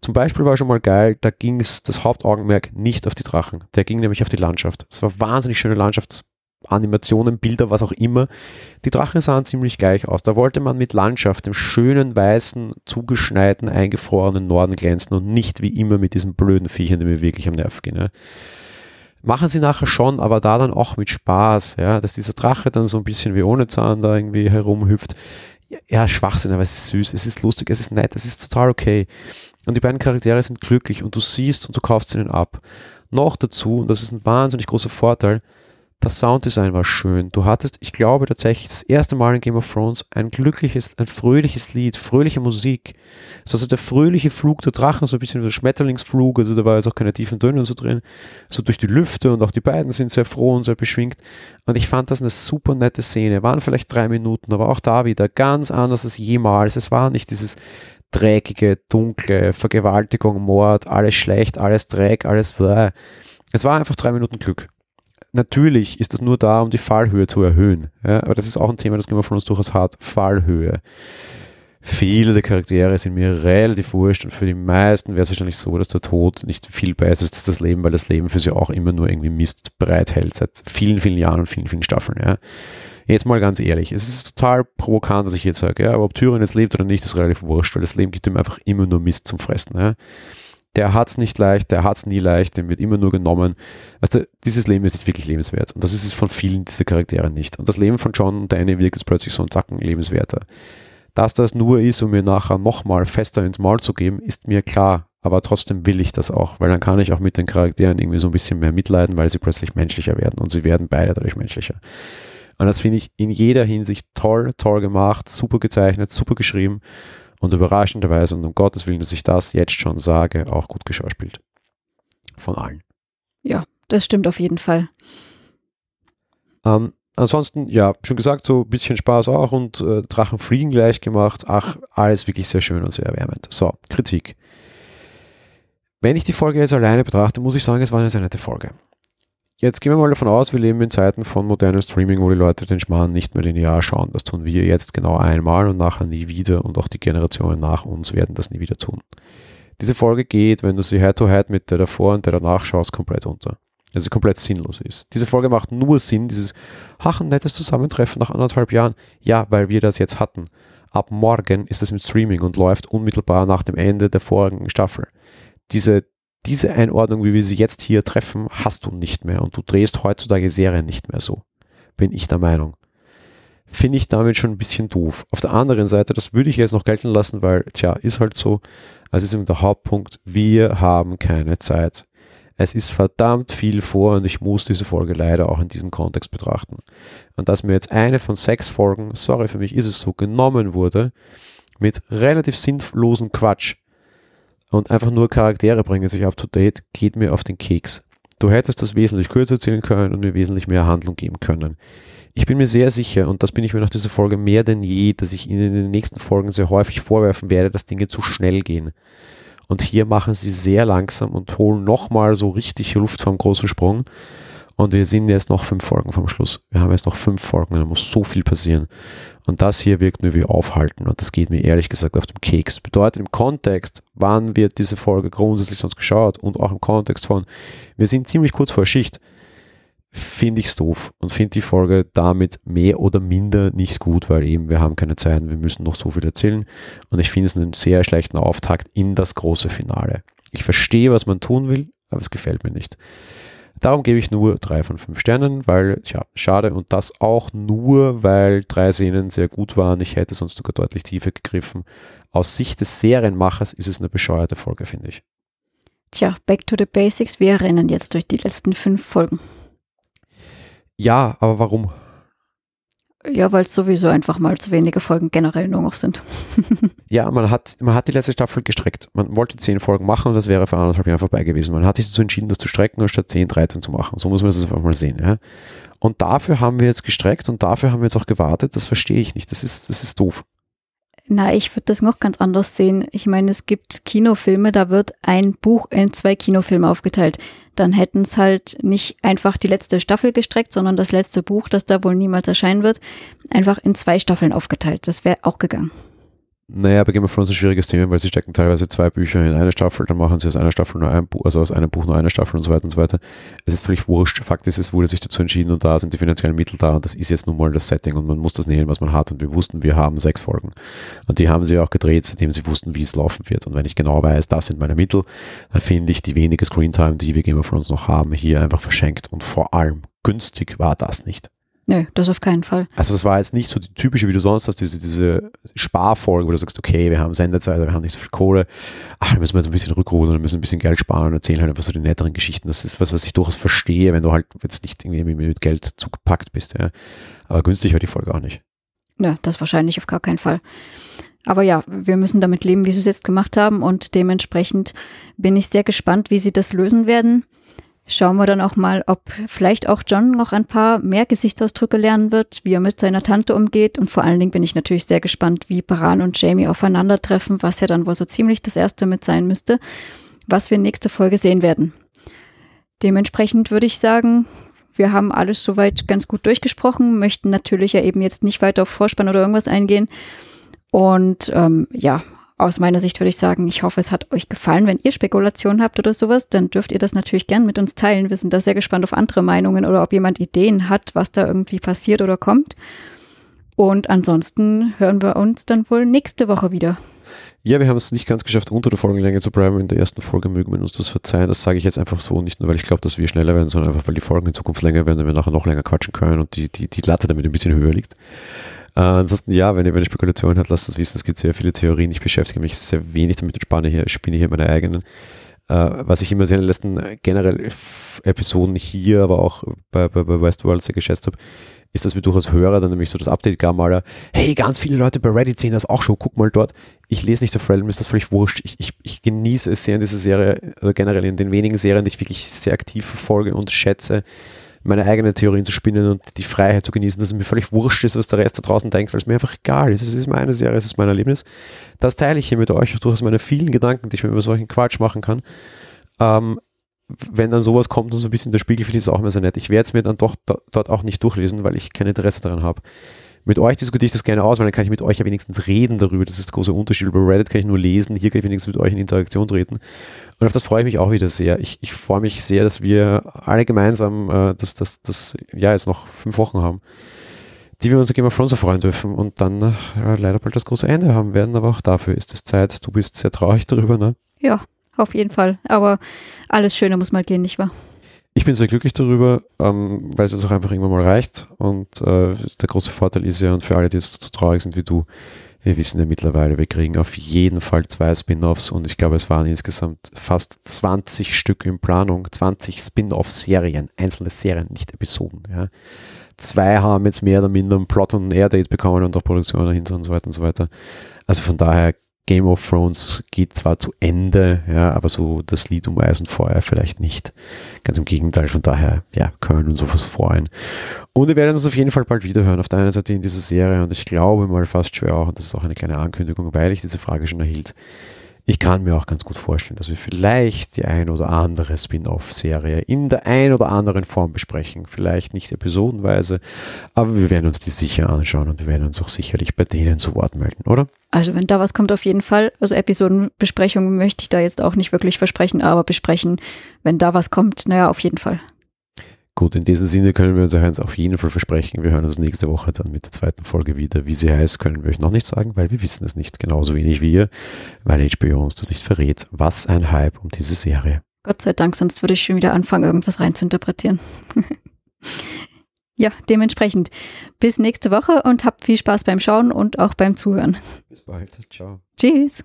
Zum Beispiel war schon mal geil, da ging es das Hauptaugenmerk nicht auf die Drachen. Der ging nämlich auf die Landschaft. Es war wahnsinnig schöne Landschaft, Animationen, Bilder, was auch immer. Die Drachen sahen ziemlich gleich aus. Da wollte man mit Landschaft, dem schönen, weißen, zugeschneiten, eingefrorenen Norden glänzen und nicht wie immer mit diesen blöden Viechern, die mir wirklich am Nerv gehen. Ja. Machen sie nachher schon, aber da dann auch mit Spaß, ja, dass dieser Drache dann so ein bisschen wie ohne Zahn da irgendwie herumhüpft. Ja, Schwachsinn, aber es ist süß, es ist lustig, es ist nett, es ist total okay. Und die beiden Charaktere sind glücklich und du siehst und du kaufst ihnen ab. Noch dazu, und das ist ein wahnsinnig großer Vorteil, das Sounddesign war schön. Du hattest, ich glaube tatsächlich, das erste Mal in Game of Thrones ein glückliches, ein fröhliches Lied, fröhliche Musik. Also der fröhliche Flug der Drachen, so ein bisschen wie der Schmetterlingsflug, also da war jetzt auch keine tiefen Töne so drin, so durch die Lüfte und auch die beiden sind sehr froh und sehr beschwingt. Und ich fand das eine super nette Szene. Waren vielleicht drei Minuten, aber auch da wieder ganz anders als jemals. Es war nicht dieses dreckige, dunkle, Vergewaltigung, Mord, alles schlecht, alles Dreck, alles. Bläh. Es war einfach drei Minuten Glück natürlich ist das nur da, um die Fallhöhe zu erhöhen. Ja, aber das ist auch ein Thema, das gehen wir von uns durchaus hart. Fallhöhe. Viele der Charaktere sind mir relativ wurscht und für die meisten wäre es wahrscheinlich so, dass der Tod nicht viel besser ist als das Leben, weil das Leben für sie auch immer nur irgendwie Mist bereithält seit vielen, vielen Jahren und vielen, vielen Staffeln. Ja. Jetzt mal ganz ehrlich, es ist total provokant, dass ich jetzt sage, ja, aber ob Tyrion jetzt lebt oder nicht, ist relativ wurscht, weil das Leben gibt ihm einfach immer nur Mist zum Fressen. Ja der hat es nicht leicht, der hat es nie leicht, dem wird immer nur genommen. Also dieses Leben ist nicht wirklich lebenswert. Und das ist es von vielen dieser Charaktere nicht. Und das Leben von John und Danny wirkt jetzt plötzlich so ein Zacken lebenswerter. Dass das nur ist, um mir nachher nochmal fester ins Maul zu geben, ist mir klar. Aber trotzdem will ich das auch, weil dann kann ich auch mit den Charakteren irgendwie so ein bisschen mehr mitleiden, weil sie plötzlich menschlicher werden und sie werden beide dadurch menschlicher. Und das finde ich in jeder Hinsicht toll, toll gemacht, super gezeichnet, super geschrieben und überraschenderweise und um Gottes Willen, dass ich das jetzt schon sage, auch gut geschauspielt. Von allen. Ja, das stimmt auf jeden Fall. Ähm, ansonsten, ja, schon gesagt, so ein bisschen Spaß auch und äh, Drachen fliegen gleich gemacht. Ach, alles wirklich sehr schön und sehr erwärmend. So, Kritik. Wenn ich die Folge jetzt alleine betrachte, muss ich sagen, es war eine sehr nette Folge. Jetzt gehen wir mal davon aus, wir leben in Zeiten von modernem Streaming, wo die Leute den Schmarrn nicht mehr linear schauen. Das tun wir jetzt genau einmal und nachher nie wieder und auch die Generationen nach uns werden das nie wieder tun. Diese Folge geht, wenn du sie Head-to-Head -head mit der davor und der danach schaust, komplett unter. Also komplett sinnlos ist. Diese Folge macht nur Sinn, dieses, ach, ein nettes Zusammentreffen nach anderthalb Jahren. Ja, weil wir das jetzt hatten. Ab morgen ist das mit Streaming und läuft unmittelbar nach dem Ende der vorigen Staffel. Diese diese Einordnung, wie wir sie jetzt hier treffen, hast du nicht mehr und du drehst heutzutage Serien nicht mehr so. Bin ich der Meinung. Finde ich damit schon ein bisschen doof. Auf der anderen Seite, das würde ich jetzt noch gelten lassen, weil, tja, ist halt so. Also ist eben der Hauptpunkt, wir haben keine Zeit. Es ist verdammt viel vor und ich muss diese Folge leider auch in diesem Kontext betrachten. Und dass mir jetzt eine von sechs Folgen, sorry, für mich ist es so, genommen wurde, mit relativ sinnlosen Quatsch, und einfach nur Charaktere bringen sich up to date, geht mir auf den Keks. Du hättest das wesentlich kürzer erzählen können und mir wesentlich mehr Handlung geben können. Ich bin mir sehr sicher, und das bin ich mir nach dieser Folge mehr denn je, dass ich Ihnen in den nächsten Folgen sehr häufig vorwerfen werde, dass Dinge zu schnell gehen. Und hier machen sie sehr langsam und holen nochmal so richtig Luft vom großen Sprung. Und wir sind jetzt noch fünf Folgen vom Schluss. Wir haben jetzt noch fünf Folgen und da muss so viel passieren. Und das hier wirkt nur wie Aufhalten. Und das geht mir ehrlich gesagt auf dem Keks. Bedeutet im Kontext, wann wird diese Folge grundsätzlich sonst geschaut und auch im Kontext von, wir sind ziemlich kurz vor Schicht, finde ich es doof und finde die Folge damit mehr oder minder nicht gut, weil eben wir haben keine Zeit und wir müssen noch so viel erzählen. Und ich finde es einen sehr schlechten Auftakt in das große Finale. Ich verstehe, was man tun will, aber es gefällt mir nicht. Darum gebe ich nur drei von fünf Sternen, weil, tja, schade und das auch nur, weil drei Szenen sehr gut waren. Ich hätte sonst sogar deutlich tiefer gegriffen. Aus Sicht des Serienmachers ist es eine bescheuerte Folge, finde ich. Tja, back to the basics. Wir rennen jetzt durch die letzten fünf Folgen. Ja, aber warum? Ja, weil es sowieso einfach mal zu wenige Folgen generell nur noch sind. ja, man hat, man hat die letzte Staffel gestreckt. Man wollte zehn Folgen machen und das wäre vor anderthalb Jahren vorbei gewesen. Man hat sich dazu entschieden, das zu strecken, anstatt 10, 13 zu machen. So muss man das einfach mal sehen. Ja? Und dafür haben wir jetzt gestreckt und dafür haben wir jetzt auch gewartet. Das verstehe ich nicht. Das ist, das ist doof. Na, ich würde das noch ganz anders sehen. Ich meine, es gibt Kinofilme, da wird ein Buch in zwei Kinofilme aufgeteilt. Dann hätten es halt nicht einfach die letzte Staffel gestreckt, sondern das letzte Buch, das da wohl niemals erscheinen wird, einfach in zwei Staffeln aufgeteilt. Das wäre auch gegangen. Naja, bei Game of Thrones ist ein schwieriges Thema, weil sie stecken teilweise zwei Bücher in eine Staffel, dann machen sie aus einer Staffel nur ein Buch, also aus einem Buch nur eine Staffel und so weiter und so weiter. Es ist völlig wurscht. Fakt ist, es wurde sich dazu entschieden und da sind die finanziellen Mittel da und das ist jetzt nun mal das Setting und man muss das nehmen, was man hat und wir wussten, wir haben sechs Folgen. Und die haben sie auch gedreht, seitdem sie wussten, wie es laufen wird. Und wenn ich genau weiß, das sind meine Mittel, dann finde ich die wenige Screentime, die wir Game of Thrones noch haben, hier einfach verschenkt und vor allem günstig war das nicht. Nö, das auf keinen Fall. Also es war jetzt nicht so die typische, wie du sonst hast, diese, diese Sparfolge, wo du sagst, okay, wir haben Sendezeit, wir haben nicht so viel Kohle, ach, dann müssen wir jetzt ein bisschen rückrudern, dann müssen wir ein bisschen Geld sparen und erzählen halt einfach so die netteren Geschichten. Das ist was, was ich durchaus verstehe, wenn du halt jetzt nicht irgendwie mit Geld zugepackt bist. Ja. Aber günstig war die Folge auch nicht. Ja, das wahrscheinlich auf gar keinen Fall. Aber ja, wir müssen damit leben, wie sie es jetzt gemacht haben und dementsprechend bin ich sehr gespannt, wie sie das lösen werden schauen wir dann auch mal, ob vielleicht auch John noch ein paar mehr Gesichtsausdrücke lernen wird, wie er mit seiner Tante umgeht. Und vor allen Dingen bin ich natürlich sehr gespannt, wie Baran und Jamie aufeinandertreffen, was ja dann wohl so ziemlich das erste mit sein müsste, was wir nächste Folge sehen werden. Dementsprechend würde ich sagen, wir haben alles soweit ganz gut durchgesprochen, möchten natürlich ja eben jetzt nicht weiter auf Vorspann oder irgendwas eingehen. Und ähm, ja, aus meiner Sicht würde ich sagen, ich hoffe, es hat euch gefallen. Wenn ihr Spekulationen habt oder sowas, dann dürft ihr das natürlich gern mit uns teilen. Wir sind da sehr gespannt auf andere Meinungen oder ob jemand Ideen hat, was da irgendwie passiert oder kommt. Und ansonsten hören wir uns dann wohl nächste Woche wieder. Ja, wir haben es nicht ganz geschafft, unter der Folgenlänge zu bleiben. In der ersten Folge mögen wir uns das verzeihen. Das sage ich jetzt einfach so, nicht nur, weil ich glaube, dass wir schneller werden, sondern einfach, weil die Folgen in Zukunft länger werden und wir nachher noch länger quatschen können und die, die, die Latte damit ein bisschen höher liegt. Äh, ansonsten, ja, wenn ihr, wenn ihr Spekulationen habt, lasst uns wissen. Es gibt sehr viele Theorien. Ich beschäftige mich sehr wenig damit und spinne hier, spinne hier meine eigenen. Äh, was ich immer sehr in den letzten äh, generell Episoden hier, aber auch bei, bei, bei Westworld sehr geschätzt habe, ist, dass wir durchaus Hörer dann nämlich so das Update gab mal, hey, ganz viele Leute bei Reddit sehen das auch schon, guck mal dort. Ich lese nicht auf mir ist das völlig wurscht. Ich, ich, ich genieße es sehr in dieser Serie, oder generell in den wenigen Serien, die ich wirklich sehr aktiv verfolge und schätze, meine eigenen Theorien zu spinnen und die Freiheit zu genießen, dass es mir völlig wurscht ist, was der Rest da draußen denkt, weil es mir einfach egal ist. Es ist meine Serie, es ist mein Erlebnis. Das teile ich hier mit euch durch meine vielen Gedanken, die ich mir über solchen Quatsch machen kann. Ähm, wenn dann sowas kommt und so ein bisschen der Spiegel, finde ich es auch immer sehr nett. Ich werde es mir dann doch dort auch nicht durchlesen, weil ich kein Interesse daran habe. Mit euch diskutiere ich das gerne aus, weil dann kann ich mit euch ja wenigstens reden darüber. Das ist der große Unterschied. Bei Reddit kann ich nur lesen, hier kann ich wenigstens mit euch in Interaktion treten. Und auf das freue ich mich auch wieder sehr. Ich, ich freue mich sehr, dass wir alle gemeinsam äh, das, das, das ja jetzt noch fünf Wochen haben, die wir uns Game of Thrones erfreuen dürfen und dann äh, leider bald das große Ende haben werden. Aber auch dafür ist es Zeit. Du bist sehr traurig darüber, ne? Ja, auf jeden Fall. Aber alles Schöne muss mal gehen, nicht wahr? Ich bin sehr glücklich darüber, ähm, weil es uns auch einfach irgendwann mal reicht. Und äh, der große Vorteil ist ja, und für alle, die jetzt so traurig sind wie du, wir wissen ja mittlerweile, wir kriegen auf jeden Fall zwei Spin-offs und ich glaube, es waren insgesamt fast 20 Stück in Planung, 20 Spin-off-Serien, einzelne Serien, nicht Episoden. Ja. Zwei haben jetzt mehr oder minder einen Plot und ein Airdate bekommen und auch Produktion dahinter und so weiter und so weiter. Also von daher Game of Thrones geht zwar zu Ende, ja, aber so das Lied um Eis und Feuer vielleicht nicht. Ganz im Gegenteil, von daher, ja, können uns sowas freuen. Und wir werden uns auf jeden Fall bald wieder hören. Auf der einen Seite in dieser Serie und ich glaube mal fast schwer auch, und das ist auch eine kleine Ankündigung, weil ich diese Frage schon erhielt, ich kann mir auch ganz gut vorstellen, dass wir vielleicht die ein oder andere Spin-off-Serie in der ein oder anderen Form besprechen. Vielleicht nicht episodenweise, aber wir werden uns die sicher anschauen und wir werden uns auch sicherlich bei denen zu Wort melden, oder? Also wenn da was kommt, auf jeden Fall. Also Episodenbesprechungen möchte ich da jetzt auch nicht wirklich versprechen, aber besprechen, wenn da was kommt, naja, auf jeden Fall. Gut, in diesem Sinne können wir uns eins auf jeden Fall versprechen. Wir hören uns nächste Woche dann mit der zweiten Folge wieder. Wie sie heißt, können wir euch noch nicht sagen, weil wir wissen es nicht. Genauso wenig wie ihr, weil HBO uns das nicht verrät. Was ein Hype um diese Serie. Gott sei Dank, sonst würde ich schon wieder anfangen, irgendwas reinzuinterpretieren. ja, dementsprechend. Bis nächste Woche und habt viel Spaß beim Schauen und auch beim Zuhören. Bis bald. Ciao. Tschüss.